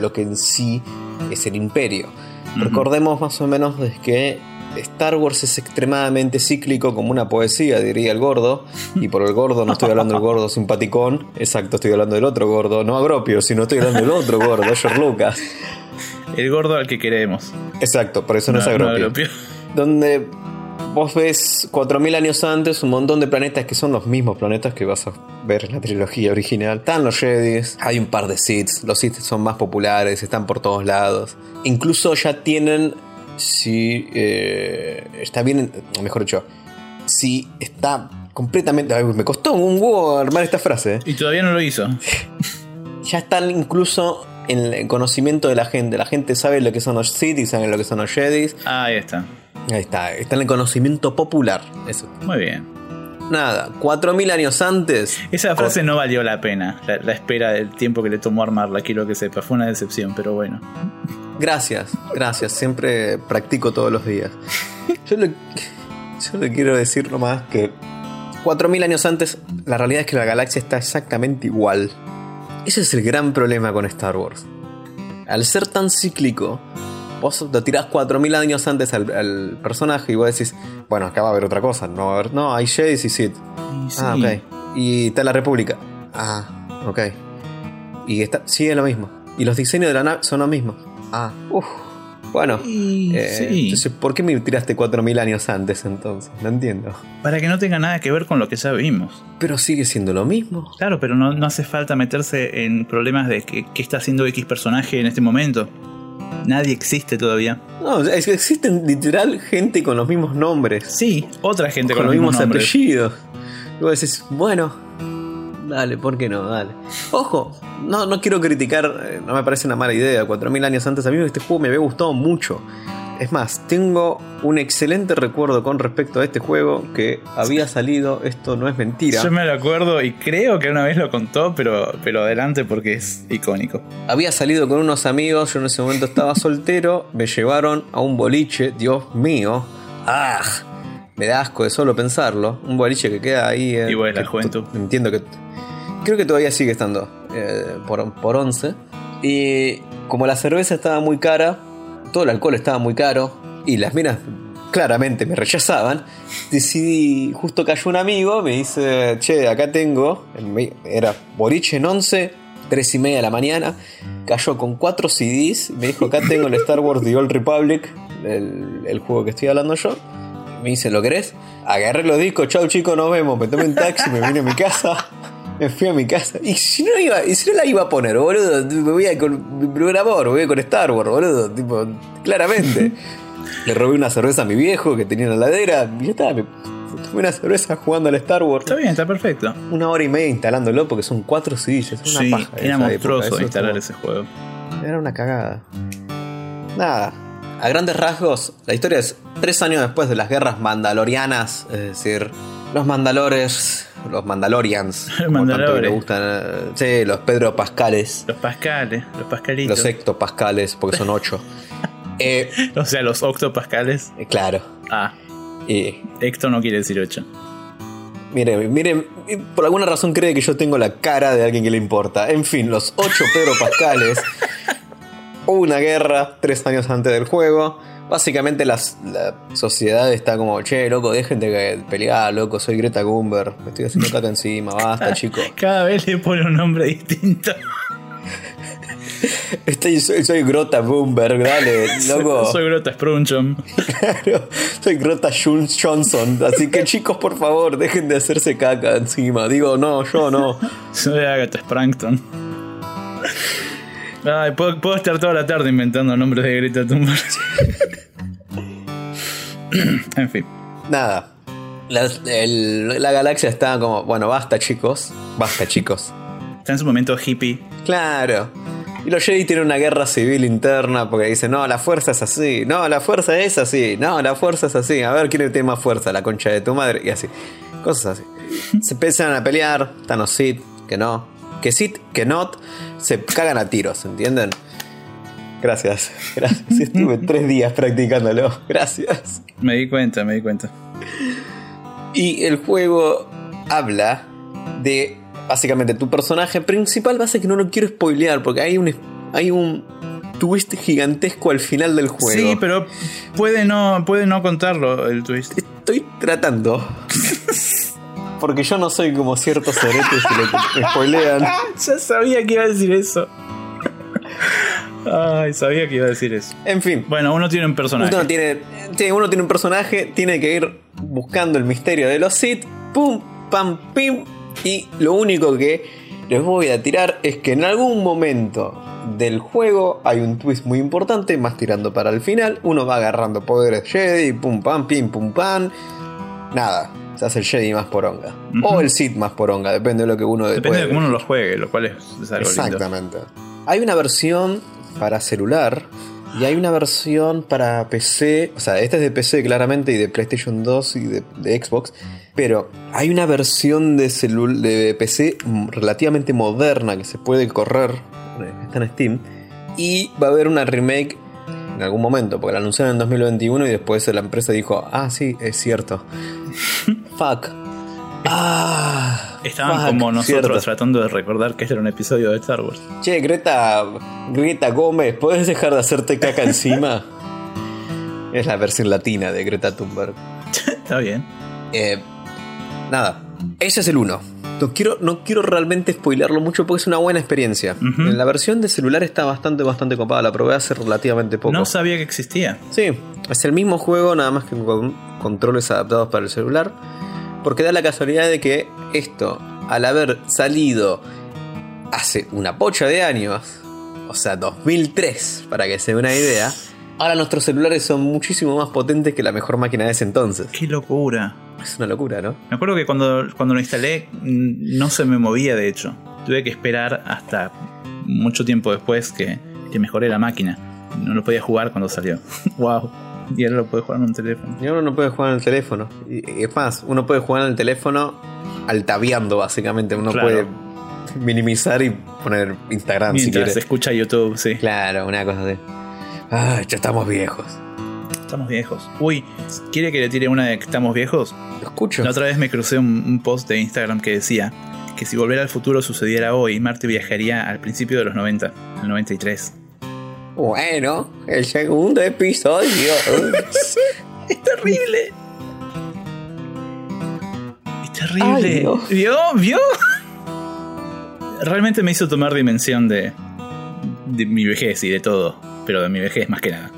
lo que en sí es el imperio. Recordemos más o menos de que Star Wars es extremadamente cíclico como una poesía, diría el gordo. Y por el gordo no estoy hablando del gordo simpaticón. Exacto, estoy hablando del otro gordo. No agropio, sino estoy hablando del otro gordo, George Lucas. El gordo al que queremos. Exacto, por eso no, es agropio. agropio. Donde vos ves 4.000 años antes un montón de planetas que son los mismos planetas que vas a ver en la trilogía original. Están los Jedis, hay un par de Sith, los Sith son más populares, están por todos lados. Incluso ya tienen, si eh, está bien, mejor dicho, si está completamente... ay, me costó un huevo armar esta frase. ¿eh? Y todavía no lo hizo. Ya están incluso en el conocimiento de la gente. La gente sabe lo que son los Sith y sabe lo que son los Jedis. Ah, ahí está. Ahí está, está en el conocimiento popular. Eso. Muy bien. Nada, 4.000 años antes. Esa frase no valió la pena. La, la espera del tiempo que le tomó armarla, quiero que sepa. Fue una decepción, pero bueno. Gracias, gracias. Siempre practico todos los días. Yo le, yo le quiero decir nomás que 4.000 años antes, la realidad es que la galaxia está exactamente igual. Ese es el gran problema con Star Wars. Al ser tan cíclico, vos lo tirás 4.000 años antes al, al personaje y vos decís, bueno, acá va a haber otra cosa. No, va a haber- no hay Jedi y Sith. Y sí. Ah, ok. Y está la República. Ah, ok. Y está, sigue lo mismo. Y los diseños de la nave son lo mismo. Ah, uff. Bueno, Y eh, sí. entonces, ¿por qué me tiraste 4.000 años antes entonces? No entiendo. Para que no tenga nada que ver con lo que ya vimos. Pero sigue siendo lo mismo. Claro, pero no, no hace falta meterse en problemas de que, qué está haciendo X personaje en este momento. Nadie existe todavía. No, es que existen literal gente con los mismos nombres. Sí, otra gente con, con, los mismos apellidos. Y vos decís, bueno, dale, ¿por qué no? Dale. Ojo, no, no quiero criticar, eh, no me parece una mala idea. 4.000 años antes, a mí este juego me había gustado mucho. Es más, tengo un excelente recuerdo con respecto a este juego que había salido, esto no es mentira. Yo me lo acuerdo y creo que una vez lo contó, pero, pero adelante porque es icónico. Había salido con unos amigos, yo en ese momento estaba soltero, me llevaron a un boliche, Dios mío. ¡Ah! Me da asco de solo pensarlo. Un boliche que queda ahí. eh, Y bueno, la juventud. Entiendo que. Creo que todavía sigue estando eh, por, por 11. Y como la cerveza estaba muy cara, todo el alcohol estaba muy caro, y las minas claramente me rechazaban, decidí. Justo cayó un amigo, me dice: Che, acá tengo. Era boliche en 11, 3 y media de la mañana. Cayó con 4 CDs. Me dijo: Acá tengo el Star Wars The Old Republic, el, el juego que estoy hablando yo. Me dice, ¿lo querés? Agarré los discos, chau chicos, nos vemos. Me tomé un taxi, me vine a mi casa. Me fui a mi casa. Y si no, iba, y si no la iba a poner, boludo, me voy a con mi primer amor, voy a con Star Wars, boludo. Tipo, claramente. Le robé una cerveza a mi viejo que tenía en la heladera. Y ya está, me tomé una cerveza jugando al Star Wars. Está bien, está perfecto. Una hora y media instalándolo porque son cuatro CDs. Es una Sí, paja. era monstruoso instalar es ese juego. Era una cagada. Nada. A grandes rasgos, la historia es tres años después de las guerras mandalorianas, es decir, los mandalores, los mandalorians, Los le gustan, eh, sí, los Pedro Pascales, Los Pascales, los Pascalitos. los hectopascales, porque son ocho. Eh, O sea, los octopascales. eh, claro. Ah, Y Hecto no quiere decir 8. Miren, miren, por alguna razón cree que yo tengo la cara de alguien que le importa. En fin, los ocho Pedro Pascales. Hubo una guerra tres años antes del juego. Básicamente las- la sociedad está como, che, loco, dejen de pelear, loco, soy Greta Thunberg, me estoy haciendo caca encima, basta, chico. Cada vez le pone un nombre distinto. Estoy, soy, soy Grota Thunberg, dale, loco. Soy Grota Sprunchum. Claro, soy Grota Johnson, así que chicos, por favor, dejen de hacerse caca encima. Digo, no, yo no. Soy Agatha Sprankton. Ay, puedo, puedo estar toda la tarde inventando nombres de Greta Thunberg. en fin. Nada. La, el- la galaxia está como, bueno, basta chicos, basta chicos. Está en su momento hippie. Claro. Y los Jedi tienen una guerra civil interna porque dicen, no, la fuerza es así, no, la fuerza es así, no, la fuerza es así, a ver quién tiene más fuerza, la concha de tu madre, y así. Cosas así. Se empiezan a pelear, están los Sith, que no, que Sith, que not, se cagan a tiros, ¿entienden? Gracias, gracias. Estuve tres días practicándolo, gracias. Me di cuenta, me di cuenta. Y el juego habla de básicamente tu personaje principal. Base que no lo quiero spoilear porque hay un, hay un twist gigantesco al final del juego. Sí, pero puede no, puede no contarlo el twist. Estoy tratando. Porque yo no soy como ciertos ceretes que le spoilean. ya sabía que iba a decir eso. Ay, sabía que iba a decir eso. En fin. Bueno, uno tiene un personaje. Uno tiene, uno tiene un personaje, tiene que ir buscando el misterio de los Sith. Pum, pam, pim. Y lo único que les voy a tirar es que en algún momento del juego hay un twist muy importante, más tirando para el final. Uno va agarrando poderes Jedi, pum, pam, pim, pum, pam. Nada, se hace el Jedi más poronga. O el Sith más poronga, depende de lo que uno Depende de cómo uno lo juegue, lo cual es, es algo lindo. Exactamente. Hay una versión para celular y hay una versión para PC. O sea, esta es de PC claramente y de PlayStation 2 y de, de Xbox. Pero hay una versión de, de PC relativamente moderna que se puede correr. Está en Steam. Y va a haber una remake en algún momento, porque la anunciaron en 2021 y después la empresa dijo, ah, sí, es cierto. Fuck. Ah, Estaban fuck, como nosotros cierto. tratando de recordar que este era un episodio de Star Wars. Che, Greta, Greta Gómez, ¿puedes dejar de hacerte caca encima? es la versión latina de Greta Thunberg. Está bien. Eh, nada, ese es el 1. No quiero, no quiero realmente spoilearlo mucho porque es una buena experiencia. En la versión de celular está bastante, bastante copada. La probé hace relativamente poco. No sabía que existía. Sí, es el mismo juego, nada más que con controles adaptados para el celular. Porque da la casualidad de que esto, al haber salido hace una pocha de años, o sea, 2003, para que se dé una idea, ahora nuestros celulares son muchísimo más potentes que la mejor máquina de ese entonces. Qué locura. Es una locura, ¿no? Me acuerdo que cuando, cuando lo instalé mm, no se me movía, de hecho. Tuve que esperar hasta mucho tiempo después que, que mejoré la máquina. No lo podía jugar cuando salió. wow. Y ahora lo puede jugar en un teléfono. Y uno no puede jugar en el teléfono. Y y es más, uno puede jugar en el teléfono altaviando, básicamente. Uno Claro. puede minimizar y poner Instagram si Mientras quiere. escucha YouTube, sí. Claro, una cosa así. Ay, ya estamos viejos. Estamos viejos. Uy, ¿quiere que le tire una de que estamos viejos? Lo escucho. La otra vez me crucé un, un post de Instagram que decía que si volver al futuro sucediera hoy, Marte viajaría al principio de los 90, al 93. Bueno, el segundo episodio. ¡Es terrible! ¡Es terrible! Ay, no. ¿Vio? ¿Vio? Realmente me hizo tomar dimensión de, de mi vejez y de todo. Pero de mi vejez más que nada.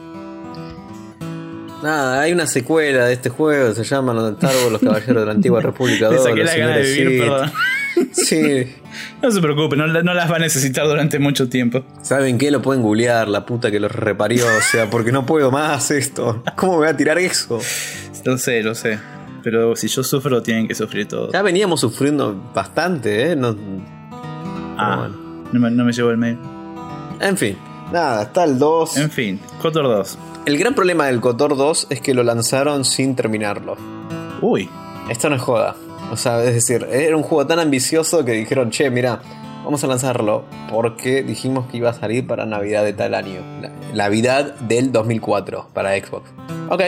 Nada, hay una secuela de este juego, se llama Los Wars, Los Caballeros de la Antigua República Le 2. saqué la gana de vivir, perdón. Sí. No se preocupe, no las va a necesitar durante mucho tiempo. ¿Saben qué? Lo pueden googlear, la puta que los reparió. O sea, porque no puedo más esto. ¿Cómo me voy a tirar eso? Lo sé, lo sé. Pero si yo sufro, tienen que sufrir todos. Ya veníamos sufriendo bastante, ¿eh? No- Ah, bueno. no, me, no me llevo el mail. En fin, nada, está el 2. En fin, Cotor 2. El gran problema del Cotor 2 es que lo lanzaron sin terminarlo. Uy, Esto no es joda. O sea, es decir, era un juego tan ambicioso que dijeron, che, mira, vamos a lanzarlo porque dijimos que iba a salir para Navidad de tal año. Navidad del 2004 para Xbox. Ok,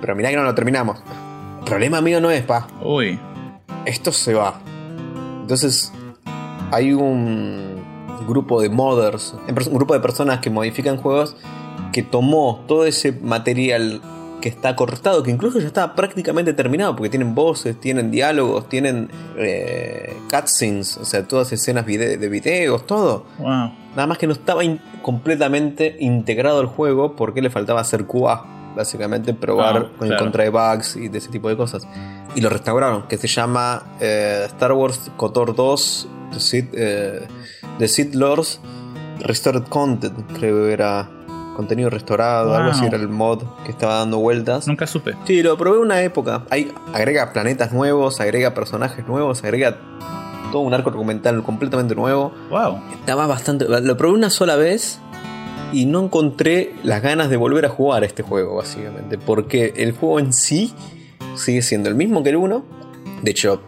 pero mirá que no lo terminamos. El problema mío no es, pa. uy. Esto se va. Entonces, hay un grupo de modders, un grupo de personas que modifican juegos que tomó todo ese material que está cortado, que incluso ya está prácticamente terminado, porque tienen voces, tienen diálogos, tienen eh, cutscenes, o sea, todas escenas vide- de videos, todo. Wow. Nada más que no estaba in- completamente integrado al juego porque le faltaba hacer QA. Básicamente probar Ah, en claro. contra de bugs y de ese tipo de cosas. Y lo restauraron, que se llama eh, Star Wars KOTOR 2 The Sith, eh, The Sith Lords Restored Content, creo que era contenido restaurado, algo así era el mod que estaba dando vueltas. Nunca supe. Sí, lo probé una época. Hay, agrega planetas nuevos, agrega personajes nuevos, agrega todo un arco argumental completamente nuevo. Wow. Estaba bastante. Lo probé una sola vez y no encontré las ganas de volver a jugar a este juego, básicamente. Porque el juego en sí sigue siendo el mismo que el 1. De hecho,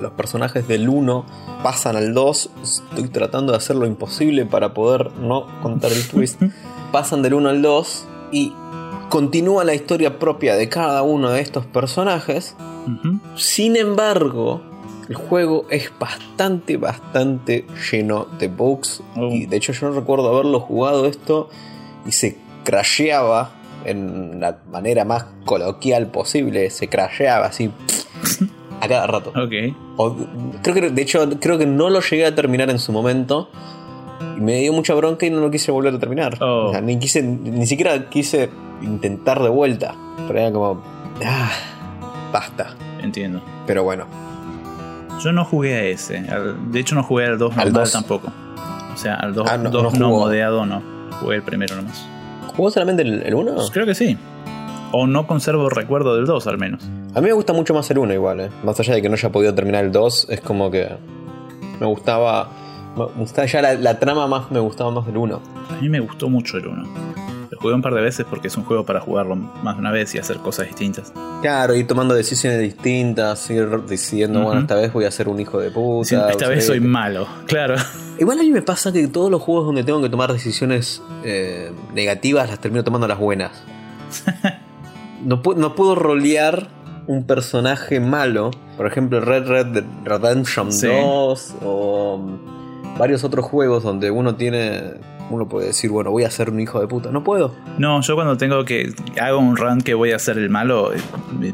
los personajes del 1 pasan al 2. Estoy tratando de hacer lo imposible para poder no contar el twist. Pasan del 1 al 2 y continúa la historia propia de cada uno de estos personajes. Sin embargo, El juego es bastante, bastante lleno de bugs. Oh. Y de hecho yo no recuerdo haberlo jugado esto y se crasheaba en la manera más coloquial posible. Se crasheaba así a cada rato. Ok. O- creo que, de hecho, creo que no lo llegué a terminar en su momento. Y me dio mucha bronca y no lo quise volver a terminar. Oh. O sea, ni, quise, ni siquiera quise intentar de vuelta. Pero era como. Ah, basta. Entiendo. Pero bueno. Yo no jugué a ese. de hecho, no jugué al 2 Al normal dos. tampoco. O sea, al 2 Ah, no- no, no modeado no. Jugué el primero nomás. ¿Jugó solamente el 1? Pues creo que sí. O no conservo recuerdo del 2 al menos. A mí me gusta mucho más el 1 igual, eh. Más allá de que no haya podido terminar el 2, es como que. Me gustaba. Me gustaba ya la, la trama más. Me gustaba más del 1. A mí me gustó mucho el 1. Lo jugué un par de veces porque es un juego para jugarlo más de una vez y hacer cosas distintas. Claro, ir tomando decisiones distintas, ir decidiendo, bueno, Ujú. esta vez voy a ser un hijo de puta. Sí, esta vez soy sorete. malo, claro. Igual a mí me pasa que todos los juegos donde tengo que tomar decisiones eh, negativas las termino tomando las buenas. No, pu- no puedo rolear un personaje malo. Por ejemplo, Red Red Redemption Sí. 2 o varios otros juegos donde uno tiene... Uno puede decir, bueno, voy a ser un hijo de puta. No puedo. No, yo cuando tengo que. hago un run que voy a ser el malo, eh,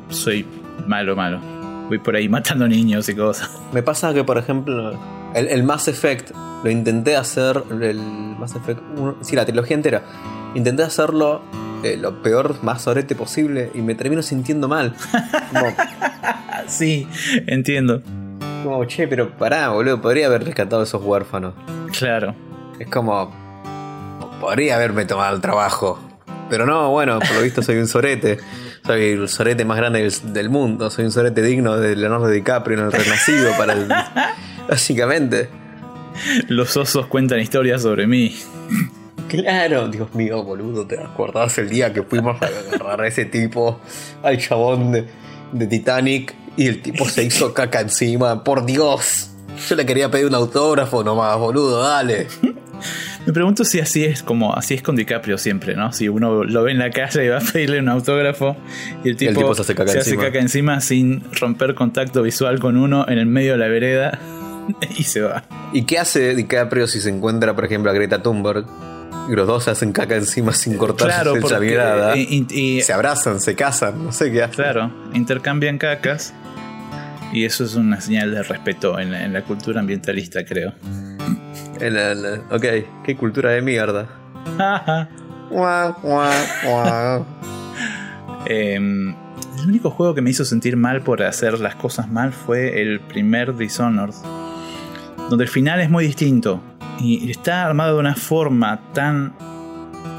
soy malo, malo. Voy por ahí matando niños y cosas. Me pasa que, por ejemplo, el, el Mass Effect lo intenté hacer. El Mass Effect 1, sí, la trilogía entera. Intenté hacerlo eh, lo peor, más sorete posible y me termino sintiendo mal. Como, sí, entiendo. Como, che, pero pará, boludo, podría haber rescatado a esos huérfanos. Claro. Es como. Podría haberme tomado el trabajo. Pero no, bueno, por lo visto soy un sorete. Soy el sorete más grande del, del mundo. Soy un sorete digno de Leonardo DiCaprio en el Renacido para el. Básicamente. Los osos cuentan historias sobre mí. Claro, Dios mío, boludo, ¿te acordás el día que fuimos a agarrar a ese tipo, al chabón de, de Titanic, y el tipo se hizo caca encima? Por Dios. Yo le quería pedir un autógrafo nomás, boludo, dale. Me pregunto si así es como así es con DiCaprio siempre, ¿no? Si uno lo ve en la calle y va a pedirle un autógrafo y el tipo, tipo se hace caca encima. caca encima sin romper contacto visual con uno en el medio de la vereda y se va. ¿Y qué hace DiCaprio si se encuentra, por ejemplo, a Greta Thunberg? Y los dos se hacen caca encima sin cortarse Claro, la mirada. y- y- se abrazan, se casan, no sé qué hacen. claro, intercambian cacas y eso es una señal de respeto en la, en la cultura ambientalista, creo. El- ok, qué cultura de mierda. Em, el único juego que me hizo sentir mal por hacer las cosas mal fue el primer Dishonored, donde el final es muy distinto y está armado de una forma tan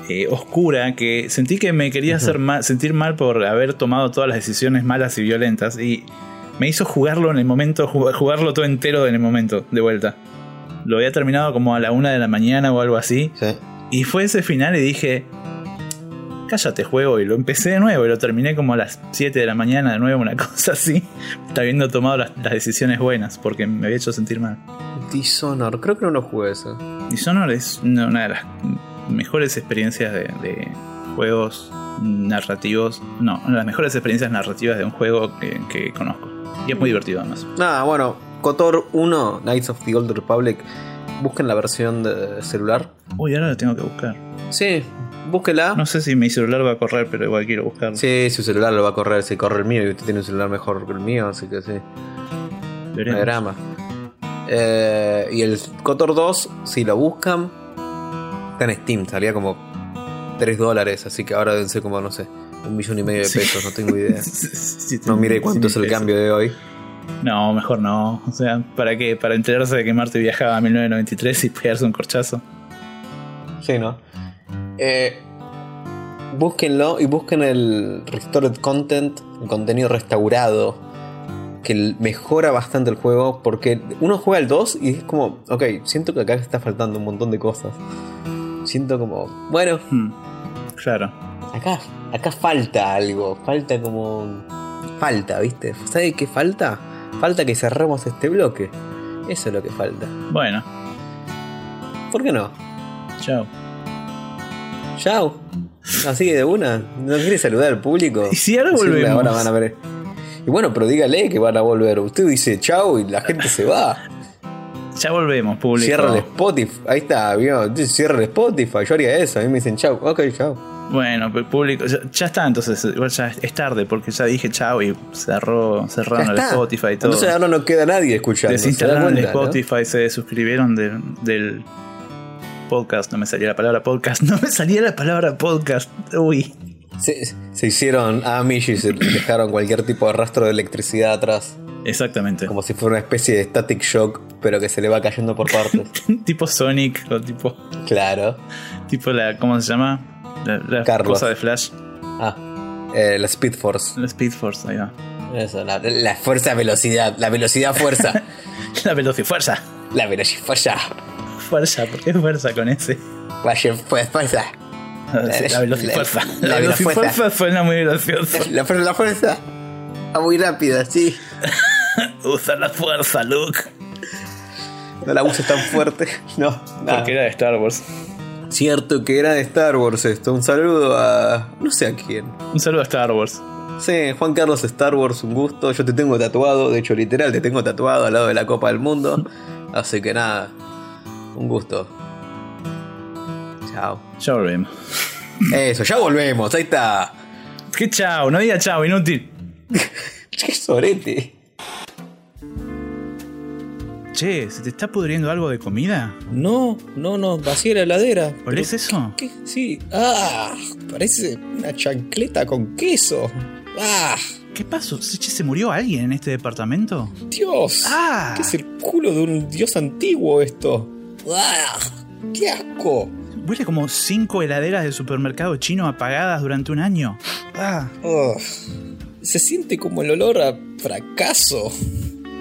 eh, oscura que sentí que me quería hacer mal, sentir mal por haber tomado todas las decisiones malas y violentas y me hizo jugarlo en el momento, jug- jugarlo todo entero en el momento, de vuelta. Lo había terminado como a la una de la mañana o algo así. Sí. Y fue ese final y dije, cállate juego. Y lo empecé de nuevo y lo terminé como a las 7 de la mañana de nuevo, una cosa así. Habiendo tomado las, las decisiones buenas porque me había hecho sentir mal. Dishonor, creo que no lo jugué ese. Dishonored es una, una de las mejores experiencias de, de juegos narrativos. No, una de las mejores experiencias narrativas de un juego que, que conozco. Y es muy divertido además. Nada, bueno, KOTOR 1, Knights of the Old Republic. Busquen la versión de celular. Uy, ahora lo tengo que buscar. Sí, búsquela. No sé si mi celular va a correr, pero igual quiero buscarlo. Sí, su celular lo va a correr, si corre el mío y usted tiene un celular mejor que el mío, así que sí. Veremos. drama. Eh, y el KOTOR 2, si lo buscan, está en Steam, salía como 3 dólares, así que ahora deben ser como, no sé, un millón y medio de Sí. pesos, no tengo idea. Sí, No mire cuánto es el cambio de hoy. No, mejor no. O sea, ¿para qué? Para enterarse de que Marte viajaba a 1993 y pegarse un corchazo. Sí, ¿no? Eh, búsquenlo y busquen el Restored Content, el contenido restaurado, que mejora bastante el juego, porque uno juega el 2 y es como, ok, siento que acá está faltando un montón de cosas. Siento como, bueno, Hmm, Claro. Acá, acá falta algo, falta como... Falta, ¿viste? ¿Sabe qué falta? Falta que cerremos este bloque. Eso es lo que falta. Bueno, ¿Por qué no? chao. Chao. Así de una. ¿No quieres saludar al público? ¿Y si ahora volvemos? Ahora van a ver. Y bueno, pero dígale que van a volver. Usted dice chau y la gente se va. Ya volvemos, público. Cierra el Spotify. Ahí está, ¿vio? Cierra el Spotify. Yo haría eso. A mí me dicen chau. Ok, chau. Bueno, pues, público, ya, ya está, entonces, igual ya es tarde porque ya dije chao y cerró, cerraron el. Spotify y todo. Entonces ahora no queda nadie escuchando. ¿se da Desinstalaron el no? Spotify, se suscribieron de- del podcast, no me salía la palabra podcast, no me salía la palabra podcast, uy. Se, se hicieron Amish y se dejaron cualquier tipo de rastro de electricidad atrás. Exactamente. Como si fuera una especie de static shock, pero que se le va cayendo por partes. tipo Sonic o tipo, claro. tipo la, ¿cómo se llama? La, la Carlos. cosa de Flash, Ah, eh, la Speed Force. la Speed Force, ahí va. Eso, la, la fuerza velocidad. La velocidad fuerza. La velocidad, fuerza, la velocidad fuerza. fuerza, ¿por qué fuerza con ese? Vaya, pues, fuerza. La velocidad, fuerza. la velocidad, fuerza suena muy gracioso. La fuerza, la fuerza. Va muy rápida, sí. Usa la fuerza, Luke. No la uses tan fuerte. No, nada. Porque era de Star Wars. Cierto que era de Star Wars esto. Un saludo a. No sé a quién. Un saludo a Star Wars. Sí, Juan Carlos Star Wars, un gusto. Yo te tengo tatuado, de hecho, literal, te tengo tatuado al lado de la Copa del Mundo. Así que nada, un gusto. Chao. Ya volvemos. Eso, ya volvemos, ahí está. ¿Qué chao? No diga chao, inútil. Qué sorete. Che, ¿se te está pudriendo algo de comida? No, no, no, vacía la heladera. ¿Olés eso? ¿Qué? Sí. Ah, parece una chancleta con queso. Ah, ¿Qué pasó? ¿Se, che, ¿se murió alguien en este departamento? Dios. Ah. ¿Qué es el culo de un dios antiguo esto? Ah, qué asco. Huele como cinco heladeras de supermercado chino apagadas durante un año. Ah, Ugh. Se siente como el olor a fracaso.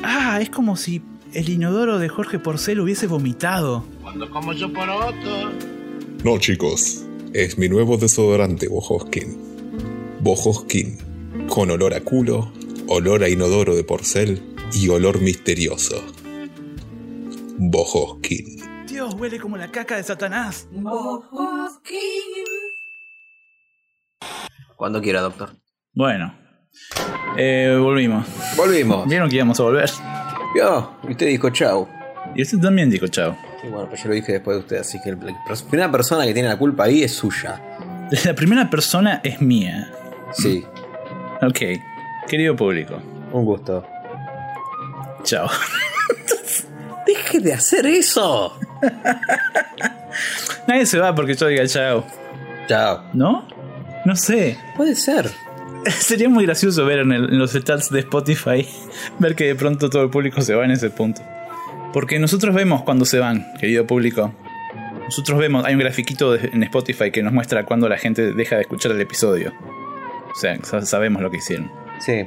ah, es como si el inodoro de Jorge Porcel hubiese vomitado. No, chicos, es mi nuevo desodorante Bojoskin. Bojoskin, con olor a culo, olor a inodoro de porcel y olor misterioso. Bojoskin. Dios, huele como la caca de Satanás. Cuando quiera, doctor. Bueno, eh, volvimos. Volvimos. Vieron que íbamos a volver. Yo, y usted dijo chau. Y usted también dijo chao. Y bueno, pues yo lo dije después de usted, así que la primera persona que tiene la culpa ahí es suya. La primera persona es mía. Sí, Ok, querido público, un gusto. chao. ¡Deje de hacer eso! Nadie se va porque yo diga chao, Chao. ¿no? No sé. Puede ser. Sería muy gracioso ver en, el- en los stats de Spotify, ver que de pronto todo el público se va en ese punto. Porque nosotros vemos cuando se van, querido público. Nosotros vemos, hay un grafiquito de- en Spotify que nos muestra cuando la gente deja de escuchar el episodio. O sea, sa- sabemos lo que hicieron. Sí.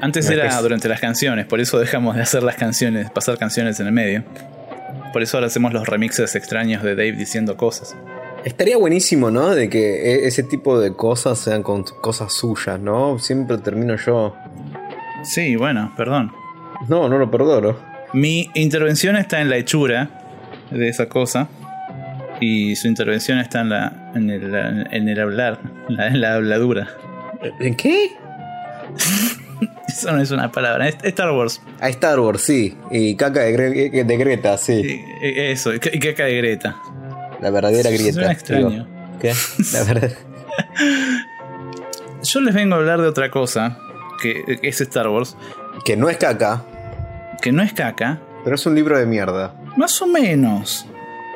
Antes era durante las canciones, por eso dejamos de hacer las canciones, pasar canciones en el medio. Por eso ahora hacemos los remixes extraños de Dave diciendo cosas. Estaría buenísimo, ¿no? De que e- ese tipo de cosas sean con cosas suyas, ¿no? Siempre termino yo. Sí, bueno, perdón. No, no lo perdono. Mi intervención está en la hechura de esa cosa. Y su intervención está en la. en el, en el hablar. En la, en la habladura. ¿En qué? Eso no es una palabra. Star Wars. A Star Wars, sí. Y caca de, Gre- de Greta, sí. Eh, Eso, y caca de Greta. La verdadera Greta. Suena digo. extraño. ¿Qué? La verdad. Yo les vengo a hablar de otra cosa. Que es Star Wars. que no es caca, Que no es caca. pero es un libro de mierda. Más o menos.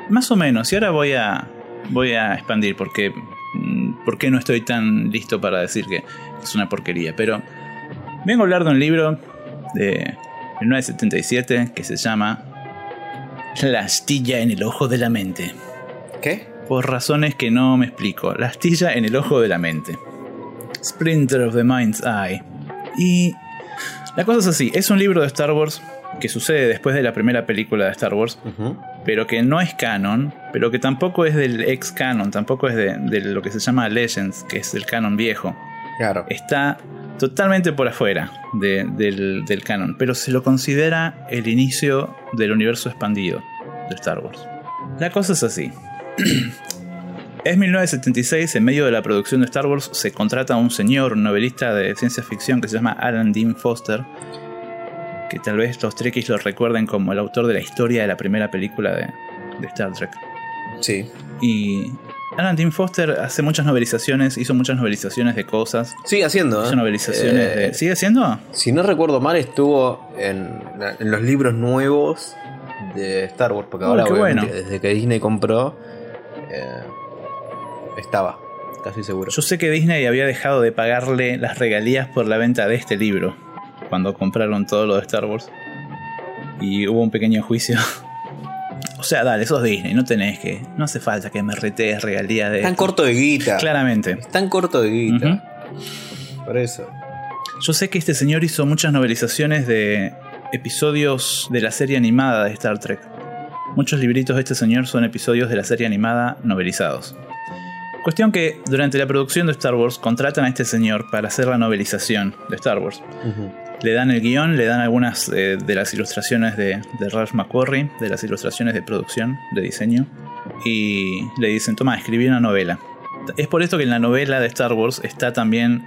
Más o menos. Y ahora voy a. Voy a expandir porque. mm, Porque no estoy tan listo para decir que es una porquería. Pero. Vengo a hablar de un libro de 1977 que se llama La astilla en el ojo de la mente. ¿Qué? Por razones que no me explico. La astilla en el ojo de la mente. Splinter of the Mind's Eye. Y la cosa es así, es un libro de Star Wars que sucede después de la primera película de Star Wars, pero que no es canon, pero que tampoco es del ex canon, tampoco es de, de lo que se llama Legends, que es el canon viejo. Claro. Está totalmente por afuera de- del, del canon, pero se lo considera el inicio del universo expandido de Star Wars. La cosa es así. Es 1976, en medio de la producción de Star Wars, se contrata a un señor, un novelista de ciencia ficción que se llama Alan Dean Foster, que tal vez los Trekkies lo recuerden como el autor de la historia de la primera película de, de Star Trek. Sí. Y Alan Dean Foster hace muchas novelizaciones, hizo muchas novelizaciones de cosas. Sigue haciendo, ¿eh? Hizo novelizaciones Eh, de... ¿Sigue haciendo? Si no recuerdo mal, estuvo en, en los libros nuevos de Star Wars, porque Oh, ahora obviamente, bueno. desde que Disney compró, eh, estaba, casi seguro. Yo sé que Disney había dejado de pagarle las regalías por la venta de este libro cuando compraron todo lo de Star Wars. Y hubo un pequeño juicio. o sea, dale, sos Disney, no tenés que. No hace falta que me retees regalías de. Tan esto. corto de guita. Claramente. Tan corto de guita. Por eso. Yo sé que este señor hizo muchas novelizaciones de episodios de la serie animada de Star Trek. Muchos libritos de este señor son episodios de la serie animada novelizados. Cuestión que durante la producción de Star Wars contratan a este señor para hacer la novelización de Star Wars. Le dan el guion, le dan algunas eh, de las ilustraciones de, de Ralph McQuarrie, de las ilustraciones de producción, de diseño, y le dicen, toma, escribí una novela. Es por esto que en la novela de Star Wars está también,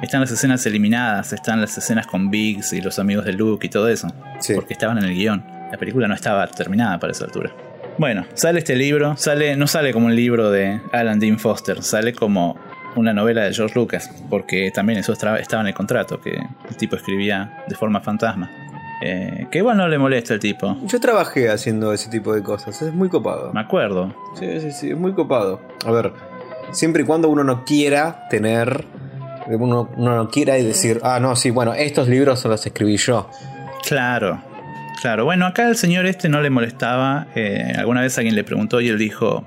están las escenas eliminadas, están las escenas con Biggs y los amigos de Luke y todo eso, porque estaban en el guion. La película no estaba terminada para esa altura. Bueno, sale este libro, sale, no sale como un libro de Alan Dean Foster, sale como una novela de George Lucas, porque también eso estaba en el contrato, que el tipo escribía de forma fantasma. Eh, que igual no le molesta el tipo. Yo trabajé haciendo ese tipo de cosas, es muy copado. Me acuerdo. Sí, sí, sí, es muy copado. A ver, siempre y cuando uno no quiera tener, uno, uno no quiera y decir, ah, no, sí, bueno, estos libros se los escribí yo. Claro, claro. Bueno, acá el señor este no le molestaba. eh, alguna vez alguien le preguntó y él dijo,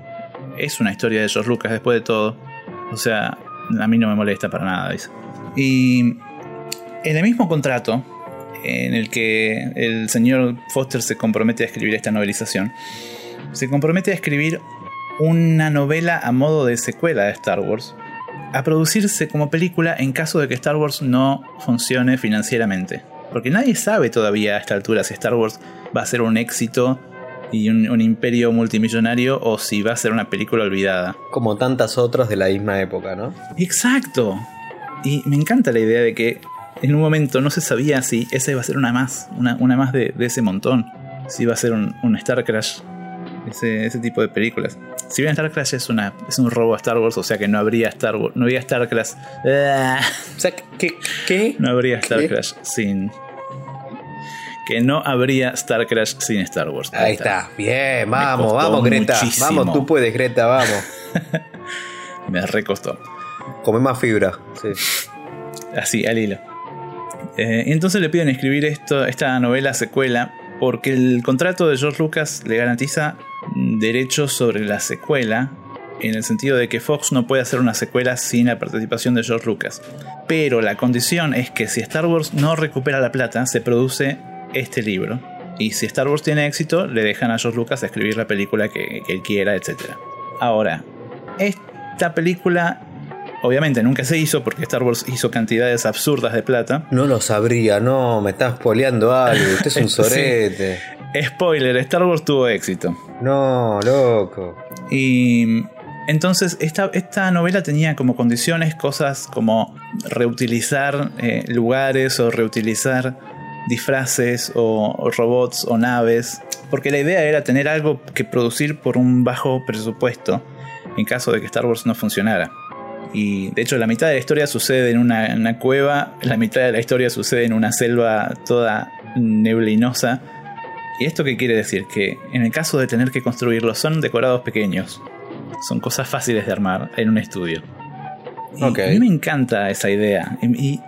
es una historia de George Lucas después de todo. O sea, a mí no me molesta para nada, dice. Y en el mismo contrato en el que el señor Foster se compromete a escribir esta novelización, se compromete a escribir una novela a modo de secuela de Star Wars, a producirse como película en caso de que Star Wars no funcione financieramente. Porque nadie sabe todavía a esta altura si Star Wars va a ser un éxito y un, un imperio multimillonario o si va a ser una película olvidada. Como tantas otras de la misma época, ¿no? Exacto. Y me encanta la idea de que en un momento no se sabía si esa iba a ser una más, una, una más de, de ese montón. Si iba a ser un, un Star Crash, ese, ese tipo de películas. Si bien Star Crash es, una, es un robo a Star Wars, o sea que no habría Star Wars, no habría Star Crash. O sea, ¿qué? qué? No habría Star ¿Qué? Crash sin. Que no habría Star Crash sin Star Wars. Ahí está, bien, vamos, vamos, Greta. muchísimo. Vamos, tú puedes, Greta, vamos. Me recostó. Come más fibra. Sí. Así, al hilo. Eh, entonces le piden escribir esto, esta novela secuela porque el contrato de George Lucas le garantiza derechos sobre la secuela en el sentido de que Fox no puede hacer una secuela sin la participación de George Lucas. Pero la condición es que si Star Wars no recupera la plata, se produce este libro. Y si Star Wars tiene éxito, le dejan a George Lucas escribir la película que, que él quiera, etc. Ahora, esta película obviamente nunca se hizo porque Star Wars hizo cantidades absurdas de plata. No lo sabría, no, me estás poleando algo. Usted es un Sí. Spoiler, Star Wars tuvo éxito. No, loco. Y entonces esta, esta novela tenía como condiciones cosas como reutilizar eh, lugares o reutilizar disfraces o, o robots o naves. Porque la idea era tener algo que producir por un bajo presupuesto en caso de que Star Wars no funcionara. Y de hecho la mitad de la historia sucede en una, en una cueva, la mitad de la historia sucede en una selva toda neblinosa. ¿Y esto qué quiere decir? Que en el caso de tener que construirlos son decorados pequeños. Son cosas fáciles de armar en un estudio. Y Ok. A mí me encanta esa idea. Y, y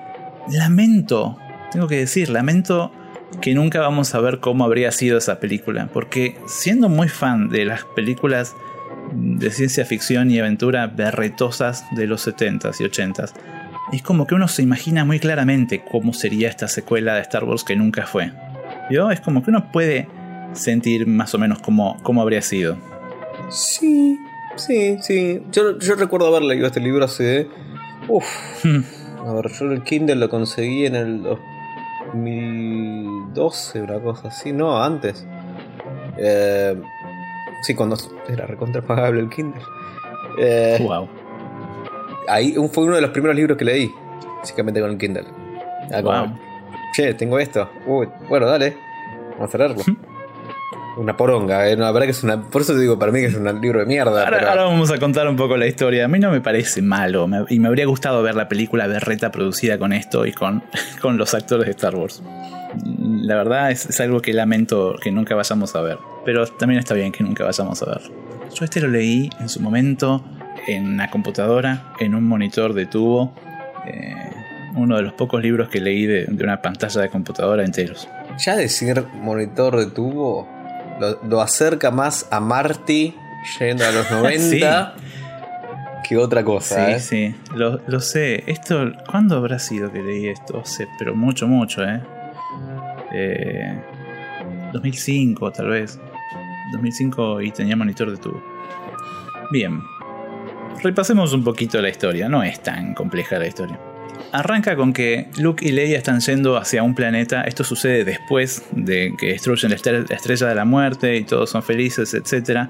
lamento, tengo que decir, lamento que nunca vamos a ver cómo habría sido esa película. Porque siendo muy fan de las películas de ciencia ficción y aventura berretosas de los 70s y 80s, es como que uno se imagina muy claramente cómo sería esta secuela de Star Wars que nunca fue. ¿Vio? Es como que uno puede sentir más o menos cómo, cómo habría sido. Sí, sí, sí. Yo, yo recuerdo haber leído este libro hace. Uf. A ver, yo el Kindle lo conseguí en el 2012, una cosa así. No, antes. Eh, sí, cuando era recontrapagable el Kindle. Eh, Wow. ahí un- fue uno de los primeros libros que leí, básicamente con el Kindle. Wow. Che, tengo esto. Uy, bueno, dale. Vamos a leerlo. una poronga, eh, no, la verdad que es una. Por eso te digo, para mí que es un libro de mierda. Ahora, pero- ahora vamos a contar un poco la historia. A mí no me parece malo me- y me habría gustado ver la película berreta producida con esto y con, con los actores de Star Wars. La verdad es, es algo que lamento que nunca vayamos a ver. Pero también está bien que nunca vayamos a ver. Yo este lo leí en su momento en una computadora, en un monitor de tubo. eh, uno de los pocos libros que leí de, de una pantalla de computadora enteros. Ya decir monitor de tubo lo, lo acerca más a Marty yendo a los 90 que otra cosa. Sí, ¿eh? sí, lo, lo sé. Esto, ¿cuándo habrá sido que leí esto? Sé, pero mucho, mucho, ¿eh? eh 2005, tal vez. 2005 y tenía monitor de tubo. Bien. Repasemos un poquito la historia. No es tan compleja la historia. Arranca con que Luke y Leia están yendo hacia un planeta. Esto sucede después de que destruyen la estre- la estrella de la muerte y todos son felices, etc.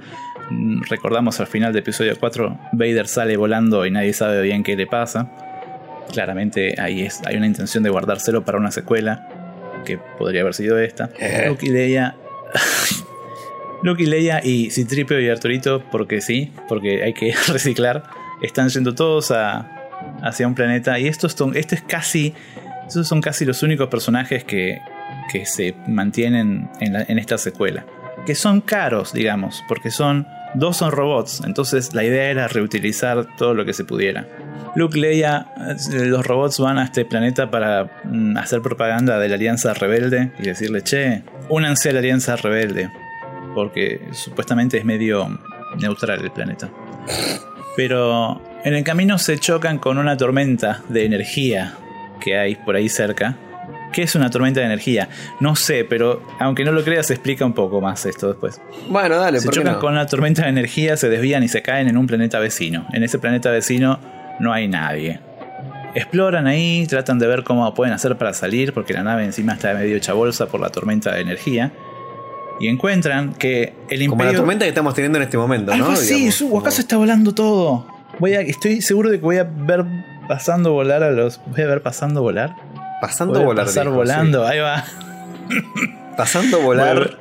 Mm, Recordamos al final del episodio 4, Vader sale volando y nadie sabe bien qué le pasa. Claramente ahí es, hay una intención de guardárselo para una secuela, que podría haber sido esta. Luke y Leia. Luke y Leia y Citripio y Arturito, porque sí, porque hay que reciclar, están yendo todos a, hacia un planeta. Y estos son, este es casi. Estos son casi los únicos personajes que, que se mantienen en, esta secuela. Que son caros, digamos, porque son. Dos son robots, entonces la idea era reutilizar todo lo que se pudiera. Luke Leia, eh, los robots van a este planeta para mm, hacer propaganda de la Alianza Rebelde y decirle, che, únanse a la Alianza Rebelde, porque supuestamente es medio neutral el planeta. Pero en el camino se chocan con una tormenta de energía que hay por ahí cerca. ¿Qué es una tormenta de energía? No sé, pero aunque no lo creas, se explica un poco más esto después. Bueno, dale, Se ¿por qué chocan no? con una tormenta de energía, se desvían y se caen en un planeta vecino. En ese planeta vecino no hay nadie. Exploran ahí, tratan de ver cómo pueden hacer para salir, porque la nave encima está medio hecha bolsa por la tormenta de energía. Y encuentran que el imperio... Como la tormenta que estamos teniendo en este momento, Algo ¿no? así, Digamos, su, como- acá se está volando todo. Voy a, estoy seguro de que voy a ver pasando volar a los... Voy a ver pasando volar. Pasando Voy a volar. Pasar dijo, volando, ahí va. sí. Pasando volar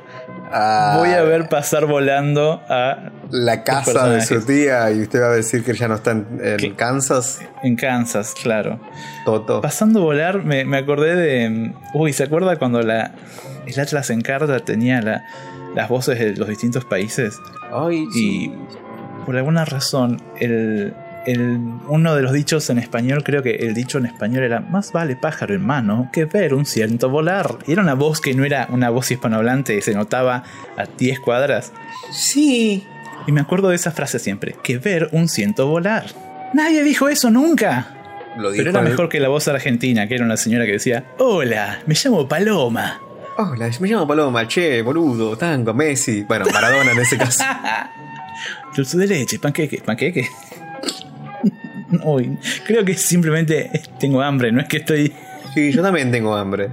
a Voy a ver pasar volando a la casa de su tía y usted va a decir que ya no está en. Kansas. en Kansas, claro. Toto. Pasando volar, me, me acordé de. Uy, ¿se acuerda cuando la, el Atlas en carta tenía la- las voces de los distintos países? Ay, Y por alguna razón, el, el- uno de los dichos en español, creo que el dicho en español era: Más vale pájaro en mano que ver un ciento volar. Y era una voz que no era una voz hispanohablante, se notaba a 10 cuadras. Sí. Y me acuerdo de esa frase siempre: Que ver un ciento volar. Nadie dijo eso nunca. Lo dijo Pero era el- mejor que la voz argentina, que era una señora que decía: Hola, me llamo Paloma. Hola, me llamo Paloma, che, boludo, tango, Messi. Bueno, Maradona en ese caso. Dulce de leche, panqueque, panqueque. Uy, creo que simplemente tengo hambre, no es que estoy. Sí, yo también tengo hambre.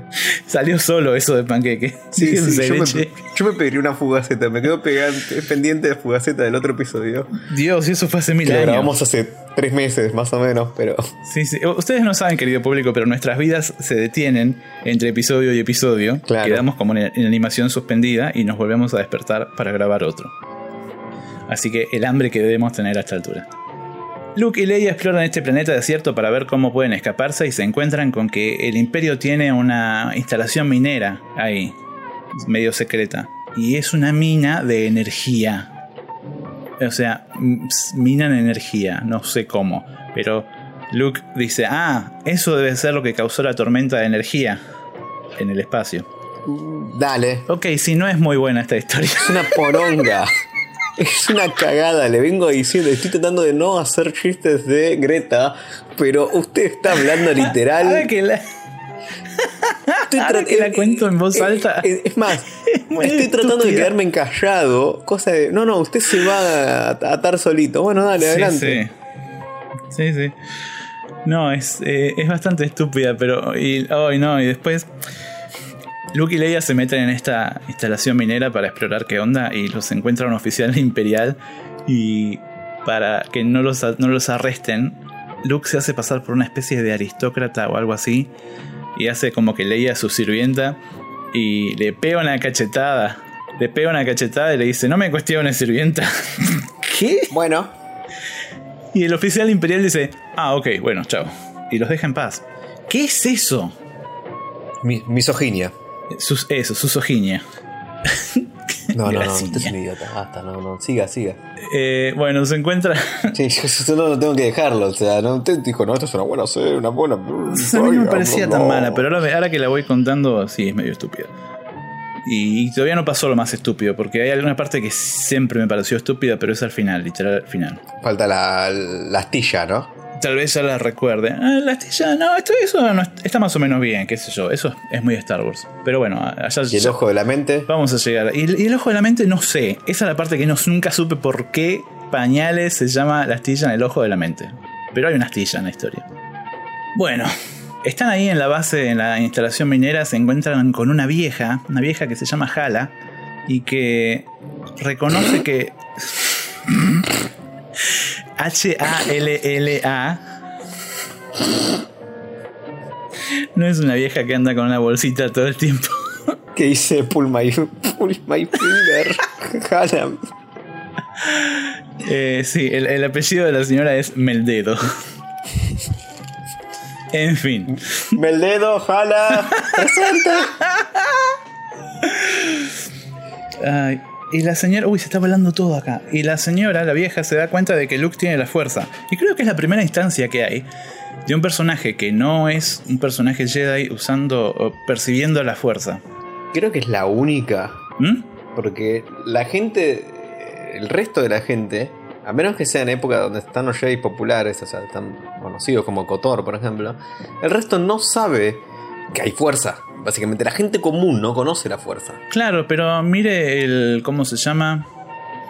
Salió solo eso de panqueque. Sí, sí, de yo, me, yo me pediría una fugaceta, me quedo pegante- pendiente de fugaceta del otro episodio. Dios, y eso fue hace mil lo años. grabamos hace tres meses, más o menos, pero. Sí, sí. Ustedes no saben, querido público, pero nuestras vidas se detienen entre episodio y episodio. Claro. Quedamos como en, en animación suspendida y nos volvemos a despertar para grabar otro. Así que el hambre que debemos tener a esta altura. Luke y Leia exploran este planeta desierto para ver cómo pueden escaparse y se encuentran con que el imperio tiene una instalación minera ahí, medio secreta. Y es una mina de energía. O sea, minan energía, no sé cómo. Pero Luke dice, ah, eso debe ser lo que causó la tormenta de energía en el espacio. Dale. Ok, si no es muy buena esta historia. Es una poronga. Es una cagada, le vengo diciendo, estoy tratando de no hacer chistes de Greta, pero usted está hablando Ahora literal. que la, Estoy ahora que la eh, cuento en voz eh, alta. eh, Es más, estoy tratando de quedarme encallado, cosa de, no, no, usted se va a atar solito. Bueno, dale, adelante. Sí, sí. No, es, eh, es bastante estúpida, pero. Y, ay, no, y después. Luke y Leia se meten en esta instalación minera para explorar qué onda y los encuentra un oficial imperial y para que no los, no los arresten, Luke se hace pasar por una especie de aristócrata o algo así y hace como que leía a su sirvienta y le pega una cachetada. Le pega una cachetada y le dice, no me cuestiones, sirvienta. ¿Qué? Bueno. Y el oficial imperial dice, ah, ok, bueno, chao. Y los deja en paz. ¿Qué es eso? Mi- misoginia. Sus, eso, su soginia. No, no, no, usted es un idiota. Basta, no, no. Siga, siga. Eh, bueno, se encuentra. Sí, yo, yo no, no tengo que dejarlo. O sea, no, usted dijo, no, esto es una buena serie, una buena. A mí no me parecía tan mala, pero ahora, ahora que la voy contando, sí, es medio estúpida. Y, y todavía no pasó lo más estúpido, porque hay alguna parte que siempre me pareció estúpida, pero es al final, literal al final. Falta la, la astilla, ¿no? Tal vez ya la recuerde. Ah, la astilla, no, esto, eso no, está más o menos bien, qué sé yo. Eso es muy Star Wars. Pero bueno, allá Y el ojo de la mente. Vamos a llegar. Y, y el ojo de la mente, no sé. Esa es la parte que no, nunca supe por qué pañales se llama la astilla en el ojo de la mente. Pero hay una astilla en la historia. Bueno, están ahí en la base, en la instalación minera, se encuentran con una vieja, una vieja que se llama Hala, y que reconoce que. H-A-L-L-A. No es una vieja que anda con una bolsita todo el tiempo. Que dice pull my, pull my finger. Jala. Eh, sí, el, el apellido de la señora es Meldedo. En fin. Meldedo, jala. Presente. Ay, y la señora. Uy, se está volando todo acá. Y la señora, la vieja, se da cuenta de que Luke tiene la fuerza. Y creo que es la primera instancia que hay de un personaje que no es un personaje Jedi usando o percibiendo la fuerza. Creo que es la única. ¿Mm? Porque la gente, el resto de la gente, a menos que sea en época donde están los Jedi populares, o sea, están conocidos como Kotor, por ejemplo, el resto no sabe que hay fuerza. Básicamente, la gente común no conoce la fuerza. Claro, pero mire el. ¿Cómo se llama?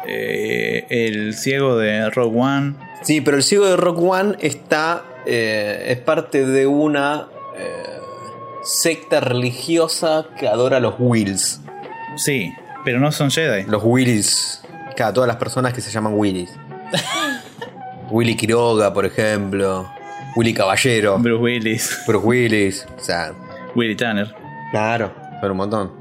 Eh, el ciego de Rogue One. Sí, pero el ciego de Rock One está. eh, es parte de una eh, secta religiosa que adora a los Wills. Sí, pero no son Jedi. Los Willis. Cada todas las personas que se llaman Willis. Willy Quiroga, por ejemplo. Willy Caballero. Bruce Willis, Bruce Willis. O sea, Willy Tanner. Claro. Son un montón.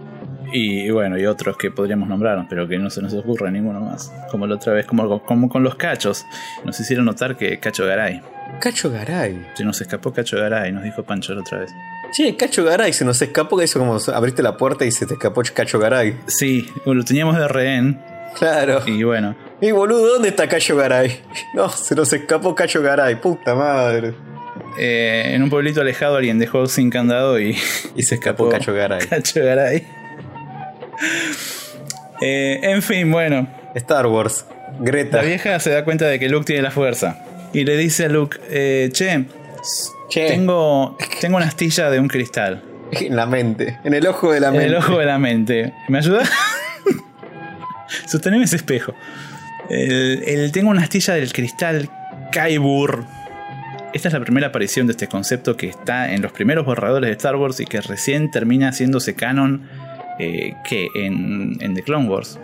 Y, y bueno, y otros que podríamos nombrar, pero que no se nos ocurre ninguno más. Como la otra vez, como, como con los cachos. Nos hicieron notar que Cacho Garay. Cacho Garay. Se nos escapó Cacho Garay, nos dijo Pancho la otra vez. Che, Cacho Garay, se nos escapó que hizo como abriste la puerta y se te escapó Cacho Garay. Sí, lo teníamos de rehén. Claro. Y bueno, Y boludo, ¿dónde está Cacho Garay? No, se nos escapó Cacho Garay, puta madre. Eh, en un pueblito alejado alguien dejó sin candado y, Y se escapó Cacho Garay. Cacho Garay. Eh, en fin, bueno. Star Wars. Greta. La vieja se da cuenta de que Luke tiene la fuerza. Y le dice a Luke, eh, che, Che. Tengo, tengo una astilla de un cristal. En la mente. En el ojo de la En mente. el ojo de la mente. ¿Me ayuda? Sosteneme ese espejo. El, el- tengo una astilla del cristal Kaibur. Esta es la primera aparición de este concepto que está en los primeros borradores de Star Wars y que recién termina haciéndose canon eh, que en, en The Clone Wars.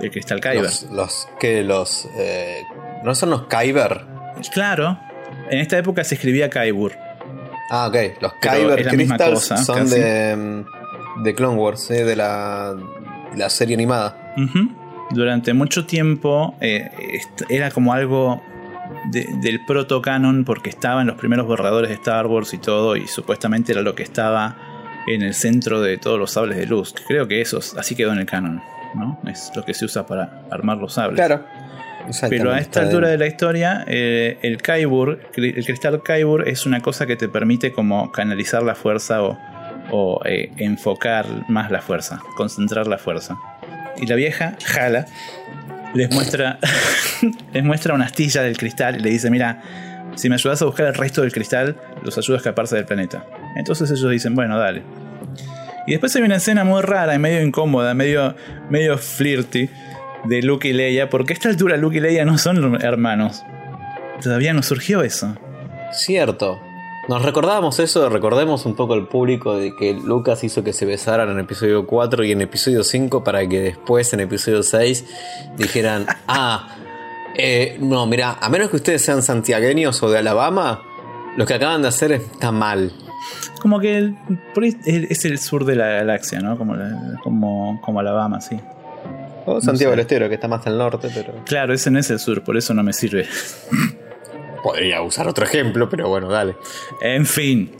El cristal Kyber. Los, los que los. eh, ¿No son los Kyber? Claro, en esta época se escribía Kaibur. Ah, ok. Los Kyber Crystals cosa, son casi. de. mm, de Clone Wars, eh, de la. la serie animada. Durante mucho tiempo eh, era como algo de- del proto-canon porque estaba en los primeros borradores de Star Wars y todo y supuestamente era lo que estaba en el centro de todos los sables de luz. Creo que eso es- así quedó en el canon, ¿no? Es lo que se usa para armar los sables. Claro. Pero a esta altura de- la historia, eh, el Kaibur, el cristal Kaibur es una cosa que te permite como canalizar la fuerza o, o, eh, enfocar más la fuerza, concentrar la fuerza. Y la vieja, Jala, les muestra, les muestra una astilla del cristal y le dice, mira, si me ayudas a buscar el resto del cristal, los ayudo a escaparse del planeta. Entonces ellos dicen, bueno, dale. Y después hay una escena muy rara y medio incómoda, medio, medio flirty de Luke y Leia, porque a esta altura Luke y Leia no son hermanos. Todavía no surgió eso. Cierto. Nos recordábamos eso, recordemos un poco al público de que Lucas hizo que se besaran en episodio 4 y en episodio 5 para que después en episodio 6 dijeran, ah, Eh, no, mira, a menos que ustedes sean santiagueños o de Alabama, lo que acaban de hacer está mal. Como que el- es el sur de la galaxia, ¿no? Como, la- como, como Alabama, sí. O Santiago sé. del Estero, que está más al norte, pero. Claro, ese no es el sur, por eso no me sirve. Podría usar otro ejemplo, pero bueno, dale. En fin.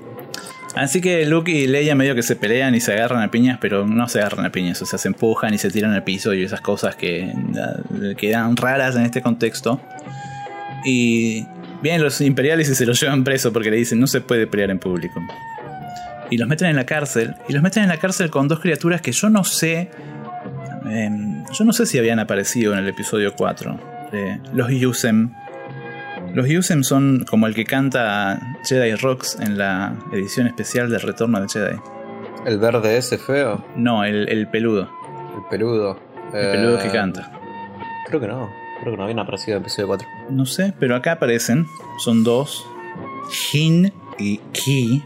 Así que Luke y Leia medio que se pelean y se agarran a piñas, pero no se agarran a piñas, o sea, se empujan y se tiran al piso y esas cosas que eh, quedan raras en este contexto. Y vienen los imperiales y se los llevan preso porque le dicen no se puede pelear en público. Y los meten en la cárcel. Y los meten en la cárcel con dos criaturas que yo no sé. em, yo no sé si habían aparecido en el episodio 4. eh, los Yusem. Los Yusem son como el que canta Jedi Rocks en la edición especial del Retorno de Jedi. El verde ese feo, No, el, el peludo. el peludo. El peludo Eh, que canta. Creo que no. Creo que no habían aparecido en el episodio 4. No sé, pero acá aparecen. Son dos. Hin y Ki.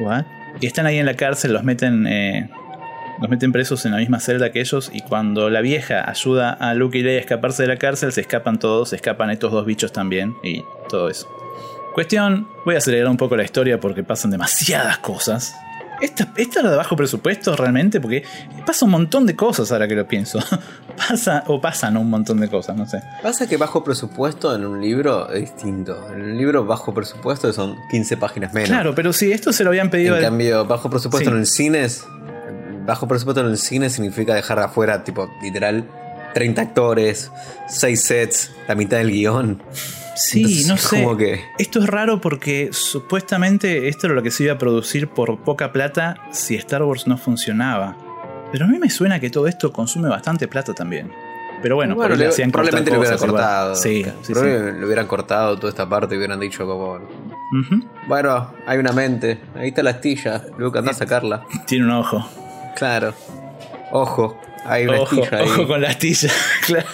What? Y están ahí en la cárcel, los meten. eh, los meten presos en la misma celda que ellos. Y cuando la vieja ayuda a Luke y Leia a escaparse de la cárcel, se escapan todos, se escapan estos dos bichos también. Y todo eso. Cuestión, voy a acelerar un poco la historia porque pasan demasiadas cosas. ¿Esta, esta es la de bajo presupuesto realmente? Porque pasa un montón de cosas ahora que lo pienso. pasa o pasan un montón de cosas, no sé. Pasa que bajo presupuesto en un libro es distinto. En un libro bajo presupuesto son 15 páginas menos. Claro, pero si esto se lo habían pedido. En al- cambio, bajo presupuesto Sí. en el cine es- Bajo presupuesto en el cine significa dejar afuera, tipo, literal, 30 actores, 6 sets, la mitad del guion. Sí, Entonces, no sé. como que- Esto es raro porque supuestamente esto era lo que se iba a producir por poca plata si Star Wars no funcionaba. Pero a mí me suena que todo esto consume bastante plata también. Pero bueno, le hacían probablemente lo hubieran cortado. Sí, sí, sí. Probablemente lo hubieran cortado toda esta parte y hubieran dicho como... Bueno, hay una mente, ahí está la astilla, luego anda a sacarla. Tiene un ojo. Claro. Ojo, hay una Ojo, ahí. ojo con la astilla, claro.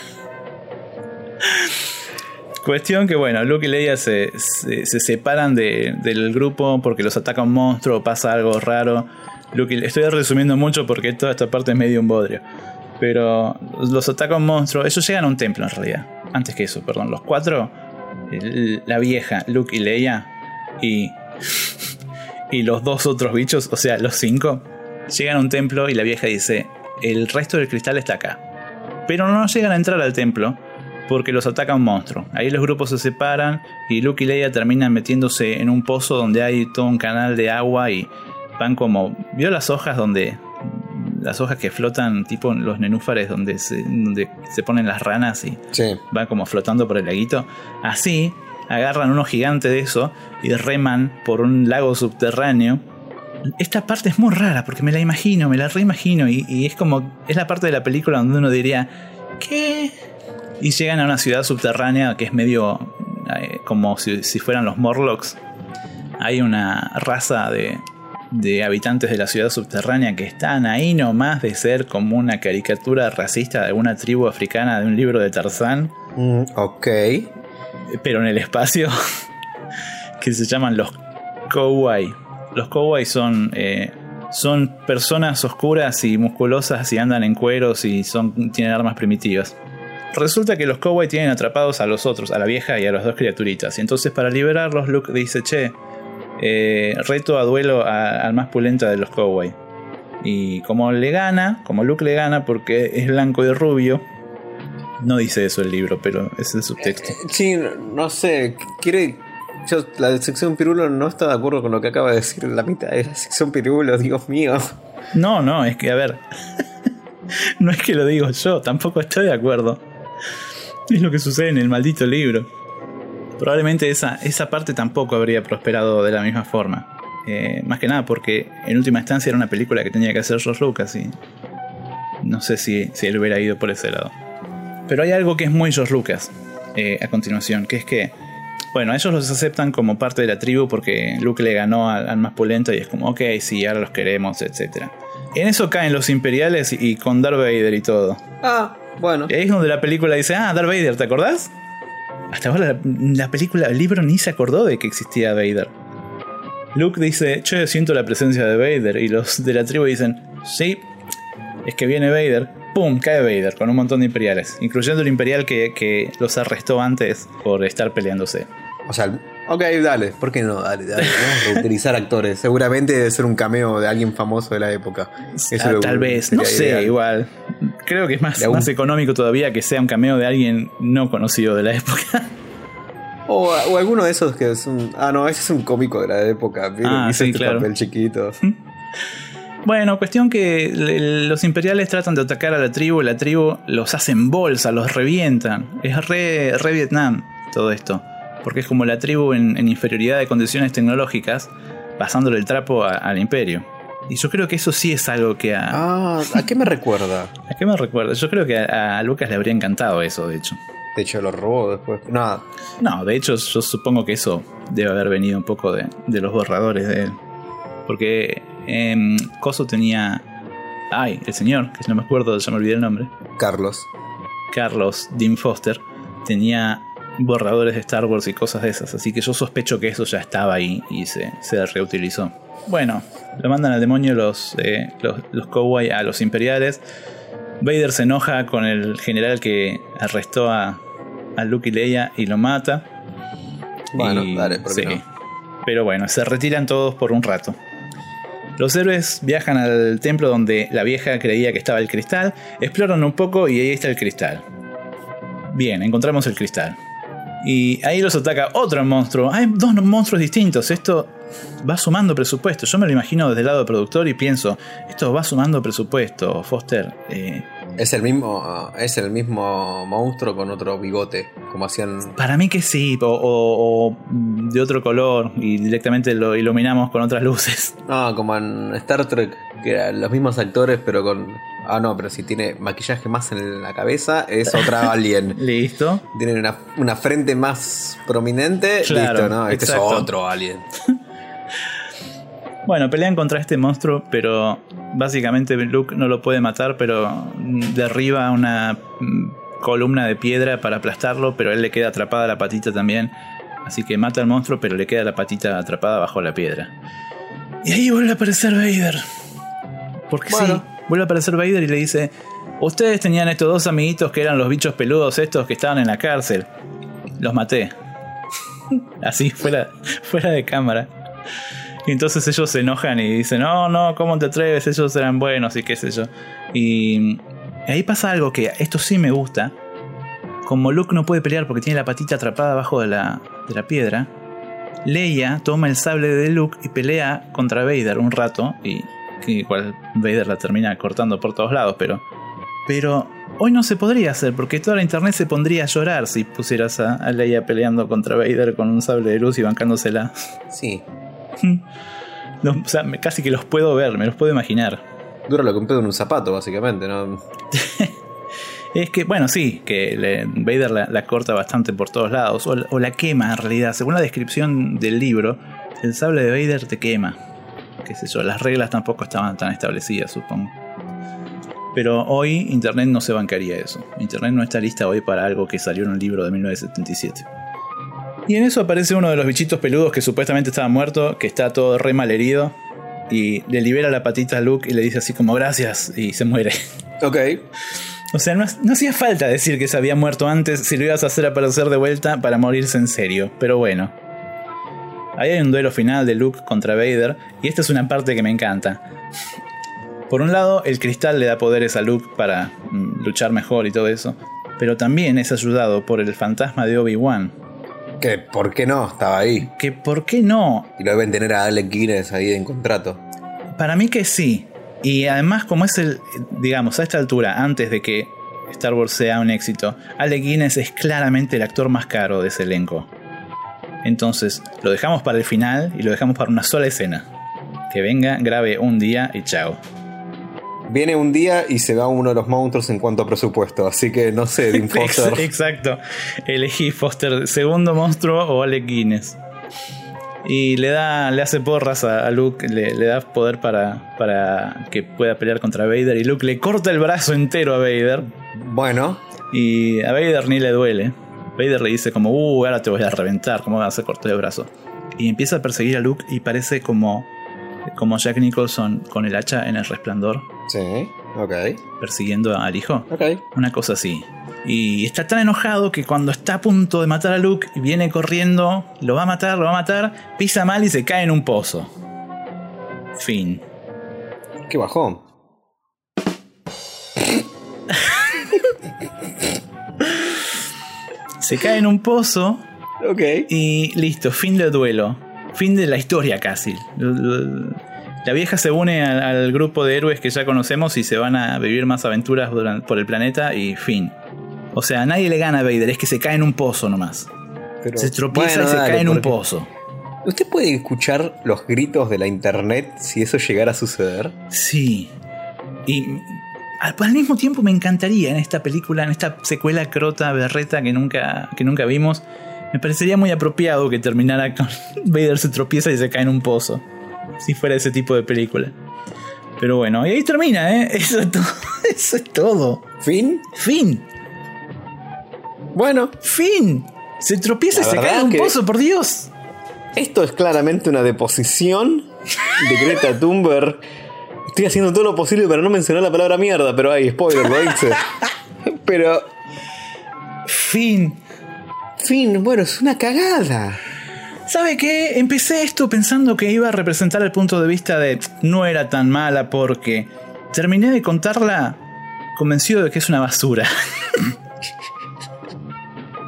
Cuestión que, bueno, Luke y Leia se, se- se separan de- del grupo porque los ataca un monstruo pasa algo raro. Luke y- estoy resumiendo mucho porque toda esta parte es medio un bodrio. Pero los ataca un monstruo. Ellos llegan a un templo en realidad. Antes que eso, perdón. Los cuatro, la vieja, Luke y Leia, y, y los dos otros bichos, o sea, los cinco, llegan a un templo y la vieja dice, el resto del cristal está acá. Pero no llegan a entrar al templo porque los ataca un monstruo. Ahí los grupos se separan y Luke y Leia terminan metiéndose en un pozo donde hay todo un canal de agua y van como... ¿Vio las hojas donde... Las hojas que flotan tipo los nenúfares donde se, donde se ponen las ranas y Sí. van como flotando por el laguito. Así agarran uno gigante de eso y reman por un lago subterráneo. Esta parte es muy rara porque me la imagino, me la reimagino y, y es como, es la parte de la película donde uno diría, ¿qué? Y llegan a una ciudad subterránea que es medio eh, como si, si fueran los Morlocks. Hay una raza de, de habitantes de la ciudad subterránea que están ahí nomás de ser como una caricatura racista de alguna tribu africana de un libro de Tarzán Mm, ok. pero en el espacio, que se llaman los Kowai. Los Kowai son, eh, son personas oscuras y musculosas y andan en cueros y son, tienen armas primitivas. Resulta que los Kowai tienen atrapados a los otros, a la vieja y a las dos criaturitas. Y entonces para liberarlos, Luke dice, che, eh, reto a duelo al más pulenta de los Kowai. Y como le gana, como Luke le gana porque es blanco y rubio, no dice eso el libro, pero ese es el subtexto. Sí, no, no sé, quiere... Yo, la sección Pirulo no está de acuerdo con lo que acaba de decir la mitad de la sección Pirulo, Dios mío. No, no, es que, a ver. no es que lo digo yo, tampoco estoy de acuerdo. Es lo que sucede en el maldito libro. Probablemente esa, esa parte tampoco habría prosperado de la misma forma. Eh, más que nada porque en última instancia era una película que tenía que hacer George Lucas y no sé si, si él hubiera ido por ese lado. Pero hay algo que es muy George Lucas eh, a continuación, que es que, bueno, ellos los aceptan como parte de la tribu porque Luke le ganó al, al más pulento y es como, ok, sí, ahora los queremos, etc. En eso caen los imperiales y, y con Darth Vader y todo. Ah, bueno. Y ahí es donde la película dice, ah, Darth Vader, ¿te acordás? Hasta ahora la, la película, el libro ni se acordó de que existía Vader. Luke dice, yo siento la presencia de Vader y los de la tribu dicen, sí, es que viene Vader. ¡Pum! Cae Vader con un montón de imperiales, incluyendo el imperial que, que los arrestó antes por estar peleándose. O sea, ok, dale, ¿por qué no? Dale, dale. Vamos a reutilizar actores. Seguramente debe ser un cameo de alguien famoso de la época. Eso Ah, lo- tal vez, no sé, ideal. igual. Creo que es más, más económico todavía que sea un cameo de alguien no conocido de la época. O, o alguno de esos que es un. Ah, no, ese es un cómico de la época. Ah, sí, este claro. papel chiquito. Bueno, cuestión que los imperiales tratan de atacar a la tribu, la tribu los hace en bolsa, los revientan. Es re, re Vietnam todo esto. Porque es como la tribu en, en inferioridad de condiciones tecnológicas, pasándole el trapo a- al imperio. Y yo creo que eso sí es algo que a... Ah, ¿a qué me recuerda? ¿A qué me recuerda? Yo creo que a, a Lucas le habría encantado eso, de hecho. De hecho, lo robó después. Nada. No, de hecho yo supongo que eso debe haber venido un poco de, de los borradores de él. Porque em, Coso tenía... Ay, el señor, que no me acuerdo, ya me olvidé el nombre. Carlos. Carlos Dean Foster tenía borradores de Star Wars y cosas de esas. Así que yo sospecho que eso ya estaba ahí y se, se reutilizó. Bueno, lo mandan al demonio los, eh, los, los Cowboy a los imperiales. Vader se enoja con el general que arrestó a, a Luke y Leia y lo mata. Bueno, Y- dale, ¿por qué sí. no? Pero bueno, se retiran todos por un rato. Los héroes viajan al templo donde la vieja creía que estaba el cristal, exploran un poco y ahí está el cristal. Bien, encontramos el cristal. Y ahí los ataca otro monstruo. Hay dos monstruos distintos. Esto va sumando presupuesto. Yo me lo imagino desde el lado del productor y pienso, esto va sumando presupuesto, Foster. Eh, Es el mismo. Es el mismo monstruo con otro bigote. Como hacían. para mí que sí, o, o- o de otro color y directamente lo iluminamos con otras luces. No, como en Star Trek, que eran los mismos actores, pero con. Ah, no, pero si tiene maquillaje más en la cabeza, es otra alien. Listo. Tiene una, una frente más prominente, Claro, listo, ¿no? Este exacto. es otro alien. Bueno, pelean contra este monstruo, pero básicamente Luke no lo puede matar, pero derriba una mm, columna de piedra para aplastarlo, pero él le queda atrapada la patita también. Así que mata al monstruo, pero le queda la patita atrapada bajo la piedra. Y ahí vuelve a aparecer Vader. Porque Bueno. sí, vuelve a aparecer Vader y le dice, ustedes tenían estos dos amiguitos que eran los bichos peludos estos que estaban en la cárcel. Los maté. Así, fuera, fuera de cámara. Y entonces ellos se enojan y dicen, no, no, ¿cómo te atreves? Ellos eran buenos y qué sé yo. Y ahí pasa algo que esto sí me gusta. Como Luke no puede pelear porque tiene la patita atrapada abajo de la, de la piedra, Leia toma el sable de Luke y pelea contra Vader un rato. Y Vader la termina cortando por todos lados, pero... Pero hoy no se podría hacer porque toda la internet se pondría a llorar si pusieras a, a Leia peleando contra Vader con un sable de luz y bancándosela. Sí. Los- o sea, me- casi que los puedo ver, me los puedo imaginar. Dura lo que un pedo en un zapato, básicamente, ¿no? Es que, bueno, sí, que le- Vader la, la corta bastante por todos lados, o, la- o la quema en realidad. Según la descripción del libro, el sable de Vader te quema. Qué sé yo, las reglas tampoco estaban tan establecidas, supongo. Pero hoy Internet no se bancaría eso. Internet no está lista hoy para algo que salió en un libro de 1977. Y en eso aparece uno de los bichitos peludos que supuestamente estaba muerto, que está todo re mal herido. Y le libera la patita a Luke y le dice así como gracias y se muere. Ok. O sea, no, no hacía falta decir que se había muerto antes si lo ibas a hacer aparecer de vuelta para morirse en serio. Pero bueno. Ahí hay un duelo final de Luke contra Vader y esta es una parte que me encanta. Por un lado, el cristal le da poderes a Luke para mm, luchar mejor y todo eso, pero también es ayudado por el fantasma de Obi-Wan. Que, ¿por qué no? Estaba ahí. Que, ¿por qué no? Y lo deben tener a Alec Guinness ahí en contrato. Para mí que sí. Y además, como es el, digamos, a esta altura, antes de que Star Wars sea un éxito, Alec Guinness es claramente el actor más caro de ese elenco. Entonces, lo dejamos para el final y lo dejamos para una sola escena. Que venga, grabe un día y chao. Viene un día y se va uno de los monstruos en cuanto a presupuesto. Así que no sé, Dean Foster. Ex- Exacto. Elegí Foster, segundo monstruo o Alec Guinness. Y le da, le hace porras a, a Luke, le, le da poder para, para que pueda pelear contra Vader. Y Luke le corta el brazo entero a Vader. Bueno, Y a Vader ni le duele. Vader le dice como, uh, ahora te voy a reventar, ¿cómo vas a cortar el brazo? Y empieza a perseguir a Luke y parece como, como Jack Nicholson con el hacha en el resplandor. sí. Ok. persiguiendo al hijo. Ok. Una cosa así. Y está tan enojado que cuando está a punto de matar a Luke, viene corriendo, lo va a matar, lo va a matar, pisa mal y se cae en un pozo. Fin. Qué bajón. Se cae en un pozo Ok. y listo, fin del duelo. Fin de la historia casi. La vieja se une al, al grupo de héroes que ya conocemos y se van a vivir más aventuras por el planeta y fin. O sea, a nadie le gana a Vader, es que se cae en un pozo nomás. Pero- Se tropieza Bueno, y se dale, cae en un pozo. ¿Usted puede escuchar los gritos de la internet si eso llegara a suceder? Sí. Y al, al mismo tiempo me encantaría en esta película, en esta secuela crota, berreta que nunca, que nunca vimos, me parecería muy apropiado que terminara con Vader se tropieza y se cae en un pozo. Si fuera ese tipo de película. Pero bueno, y ahí termina, ¿eh? Eso es todo. Eso es todo. ¿Fin? Fin. Bueno, Fin. Se tropieza y se cae en un pozo, por Dios. esto es claramente una deposición de Greta Thunberg. Estoy haciendo todo lo posible para no mencionar la palabra mierda, pero hay spoiler, lo hice. Pero, Fin. Fin, bueno, es una cagada. ¿Sabe qué? Empecé esto pensando que iba a representar el punto de vista de no era tan mala porque terminé de contarla convencido de que es una basura.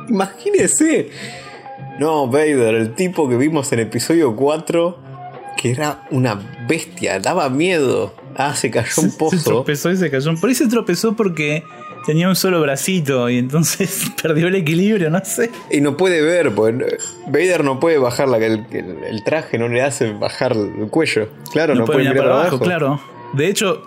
Imagínese. No, Vader, el tipo que vimos en episodio 4, que era una bestia, daba miedo. Ah, se cayó un Se pozo. tropezó y se cayó. Por ahí se tropezó porque tenía un solo bracito y entonces perdió el equilibrio, no sé. Y no puede ver, porque Vader no puede bajar la, el, el- el traje, no le hace bajar el cuello. Claro, no, no puede puede mirar mirar para abajo, abajo. claro. De hecho,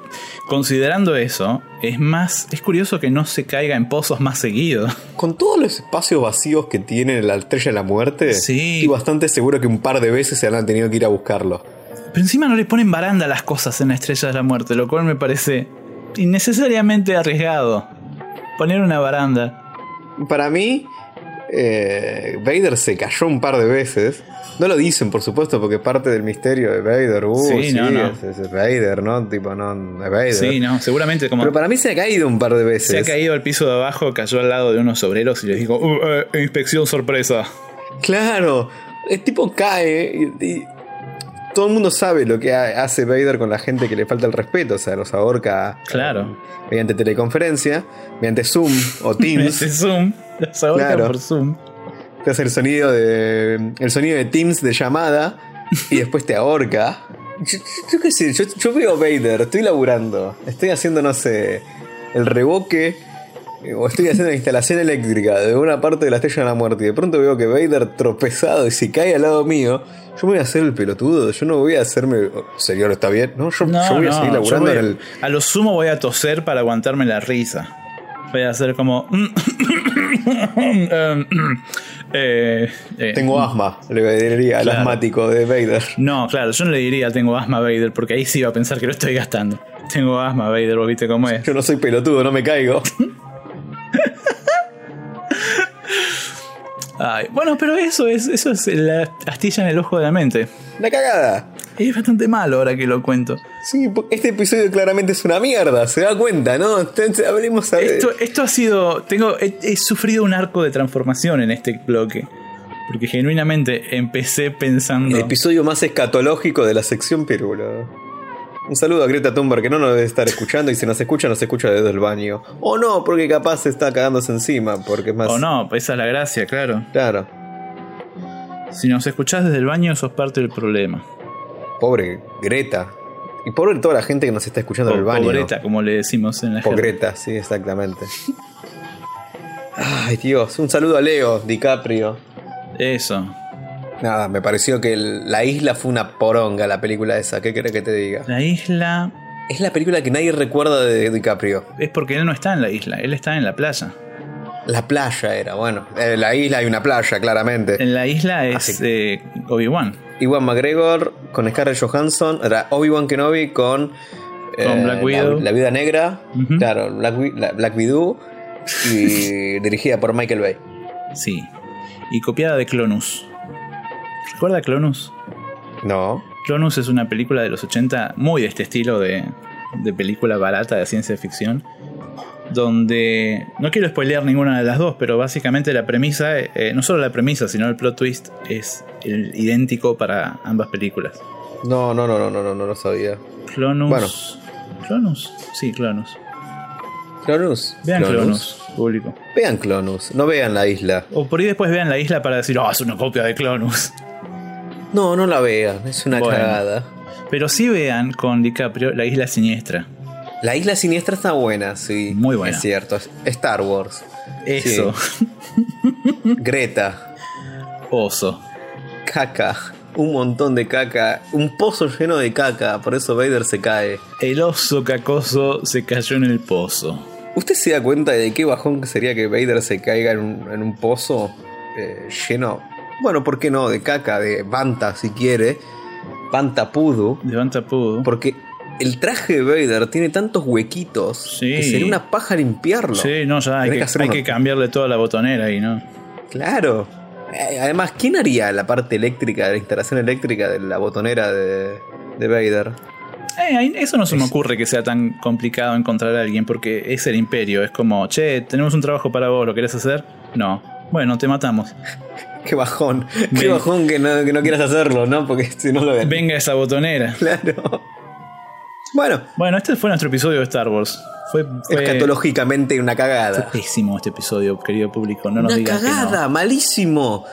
considerando eso, es más. Es curioso que no se caiga en pozos más seguido. Con todos los espacios vacíos que tiene la estrella de la muerte, Sí. estoy bastante seguro que un par de veces se han tenido que ir a buscarlo. Pero encima no le ponen baranda a las cosas en la estrella de la muerte, lo cual me parece innecesariamente arriesgado. Poner una baranda. Para mí, eh, Vader se cayó un par de veces. No lo dicen, por supuesto, porque parte del misterio de Vader. Uh, Sí, sí, no, no. Es, es Vader, ¿no? Tipo, no, es Vader. Sí, no, seguramente como Pero para mí se ha caído un par de veces. se ha caído al piso de abajo, cayó al lado de unos obreros y les dijo, "Uh, eh, inspección sorpresa. Claro, el tipo cae y, y todo el mundo sabe lo que ha- hace Vader con la gente que le falta el respeto, o sea, los ahorca Claro. mediante teleconferencia, mediante Zoom o Teams. Ese Zoom, los Claro. por Zoom. te hace el sonido de el sonido de Teams de llamada y después te ahorca. Yo, yo qué sé, yo, yo veo Vader, estoy laburando, estoy haciendo, no sé, el revoque o estoy haciendo la instalación eléctrica de una parte de la estrella de la muerte y de pronto veo que Vader tropezado y se cae al lado mío. Yo me voy a hacer el pelotudo, yo no voy a hacerme. oh, Señor, ¿está bien? No, yo, No, yo voy a seguir laburando voy- en el. A lo sumo voy a toser para aguantarme la risa. Voy a hacer como... Eh, eh, Tengo asma, le diría al Claro. asmático de Vader. No, claro, yo no le diría tengo asma Vader, porque ahí sí va a pensar que lo estoy gastando. Tengo asma Vader, vos viste cómo es. Yo no soy pelotudo, no me caigo. Ay, bueno, pero eso es, eso es la astilla en el ojo de la mente. La cagada. Es bastante malo ahora que lo cuento. Sí, porque este episodio claramente es una mierda, se da cuenta, ¿no? Entonces, hablemos a Esto, esto ha sido. Tengo. He, he sufrido un arco de transformación en este bloque. Porque genuinamente empecé pensando. El episodio más escatológico de la sección Pirulo. Un saludo a Greta Thunberg que no nos debe estar escuchando y si nos escucha, nos escucha desde el baño. O no, porque capaz se está cagándose encima, porque más. O no, esa es la gracia, claro. Claro. Si nos escuchás desde el baño, sos parte del problema. Pobre Greta. Y pobre toda la gente que nos está escuchando en el baño. Pobreta, como le decimos en la jerga. Pogreta, sí, exactamente. Ay, Dios. Un saludo a Leo DiCaprio. Eso. Nada, me pareció que el- la isla fue una poronga la película esa. ¿Qué querés que te diga? La isla. Es la película que nadie recuerda de DiCaprio. Es porque él no está en la isla, él está en la playa. La playa era, bueno. En la isla hay una playa, claramente. En la isla es Así eh, Obi-Wan. Iwan McGregor con Scarlett Johansson. Era Obi-Wan Kenobi con. eh, Con Black la- Widow. La, Viuda Negra. Claro, Black, la- Black Widow. Y dirigida por Michael Bay. Sí. Y copiada de Clonus. ¿Recuerda Clonus? No. Clonus es una película de los 80 muy de este estilo de de película barata de ciencia ficción. Donde no quiero spoilear ninguna de las dos, pero básicamente la premisa, eh, no solo la premisa, sino el plot twist es el idéntico para ambas películas. No, no, no, no, no, no, no lo sabía. Clonus. Bueno. ¿Clonus? Sí, Clonus. Clonus. Vean Clonus, público. Vean Clonus, no vean la isla. O por ahí después vean la isla para decir, oh, es una copia de Clonus. No, no la vean, es una Bueno. cagada. Pero sí vean con DiCaprio la isla siniestra. La isla siniestra está buena, sí. Muy buena. Es cierto, Star Wars. Eso. Greta, Oso. caca, un montón de caca, un pozo lleno de caca, por eso Vader se cae. El oso cacoso se cayó en el pozo. ¿Usted se da cuenta de qué bajón sería que Vader se caiga en un, en un pozo eh, lleno? Bueno, ¿por qué no? De caca, de Banta si quiere. Banta Pudu. De Banta Pudu. Porque el traje de Vader tiene tantos huequitos que sería una paja limpiarlo. Sí, no, ya hay, que, hay cambiarle toda la botonera ahí, ¿no? Claro. Eh, Además, ¿quién haría la parte eléctrica, la instalación eléctrica de la botonera de, de Vader? Eh, eso no se me ocurre que sea tan complicado encontrar a alguien porque es el imperio. Es como, che, tenemos un trabajo para vos, ¿lo querés hacer? No. Bueno, te matamos. Qué bajón. Qué Ven. bajón que no, que no quieras hacerlo, ¿no? Porque si no lo ven. Venga esa botonera. Claro. Bueno. Bueno, este fue nuestro episodio de Star Wars. Fue, fue, Escatológicamente una fue cagada. pésimo este episodio, querido público. No nos una que no. cagada, malísimo.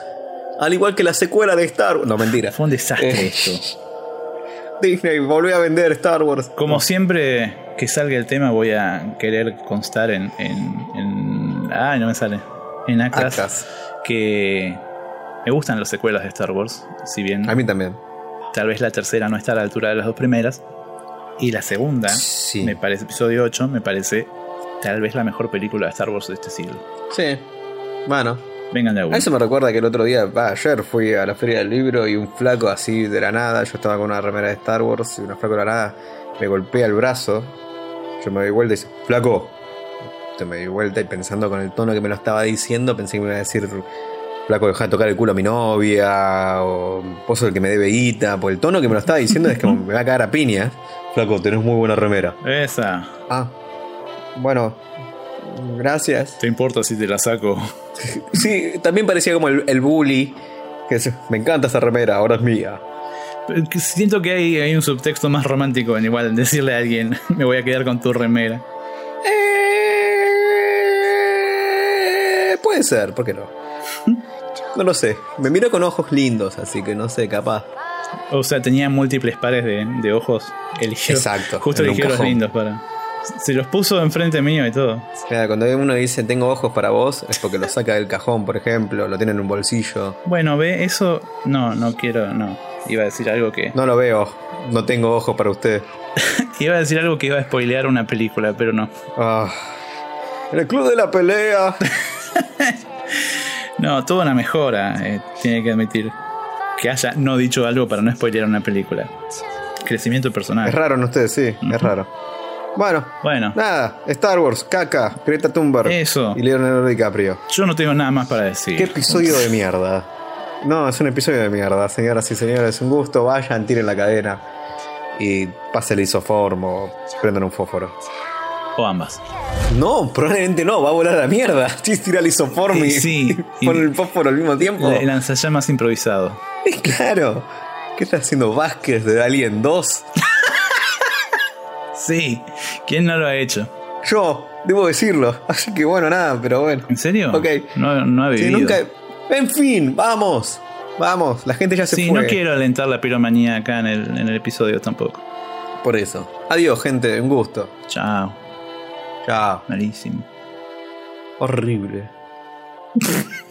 Al igual que la secuela de Star Wars. No, mentira. Fue un desastre Eh, esto. Disney volvió a vender Star Wars. Como siempre que salga el tema voy a querer constar en... en, en ay, no me sale. En Actas, Actas. que me gustan las secuelas de Star Wars. Si bien A mí también. tal vez la tercera no está a la altura de las dos primeras. Y la segunda, Sí. me parece, episodio 8, me parece tal vez la mejor película de Star Wars de este siglo. Sí. Bueno. Vengan de a eso me recuerda que el otro día, va, ayer fui a la feria del libro y un flaco así de la nada, yo estaba con una remera de Star Wars y una flaco de la nada me golpea el brazo. Yo me doy vuelta y dice, flaco. Yo me di vuelta y pensando con el tono que me lo estaba diciendo, pensé que me iba a decir, flaco, deja de tocar el culo a mi novia, o pozo el que me debe guita. Por el tono que me lo estaba diciendo es que me va a cagar a piña. Flaco, tenés muy buena remera. Esa. Ah, bueno, gracias. ¿Te importa si te la saco? Sí, también parecía como el, el bully. Que es, me encanta esa remera, ahora es mía. Siento que hay, hay un subtexto más romántico en igual decirle a alguien, me voy a quedar con tu remera. Eh, puede ser, ¿por qué no? No lo sé. Me miro con ojos lindos, así que no sé, capaz. O sea, tenía múltiples pares de, de ojos. Eligió, Exacto, Justo eligió los lindos para. Se los puso enfrente mío y todo. Cuando uno dice tengo ojos para vos, es porque lo saca del cajón, por ejemplo, lo tiene en un bolsillo. Bueno, ve, eso. No, no quiero, no. Iba a decir algo que. No lo veo, no tengo ojos para usted. Iba a decir algo que iba a spoilear una película, pero no. Ah, en el club de la pelea. No, toda una mejora, eh, tiene que admitir. Que haya no dicho algo para no spoilear una película. Crecimiento personal. Es raro en ustedes, sí, es raro. Bueno, Bueno, nada, Star Wars, caca, Greta Thunberg Eso. y Leonardo DiCaprio. yo no tengo nada más para decir. Qué episodio de mierda. No, es un episodio de mierda, señoras y señores. Un gusto, vayan, tiren la cadena y pasen el isoformo, prendan un fósforo. O ambas. No, probablemente no, va a volar a la mierda. Si tira el isoformo y, Sí, y pone el fósforo al mismo tiempo. El lanzallamas improvisado. Claro. ¿Qué está haciendo Vázquez de Alien 2? Sí, ¿quién no lo ha hecho? Yo, debo decirlo. Así que bueno, nada, pero bueno. ¿En serio? Ok. No, no Sí, vivido. nunca... En fin, vamos. Vamos, la gente ya se Sí, fue. no quiero alentar la piromanía acá en el, en el episodio tampoco. Por eso. Adiós, gente, un gusto. Chao. Chao. Malísimo. Horrible.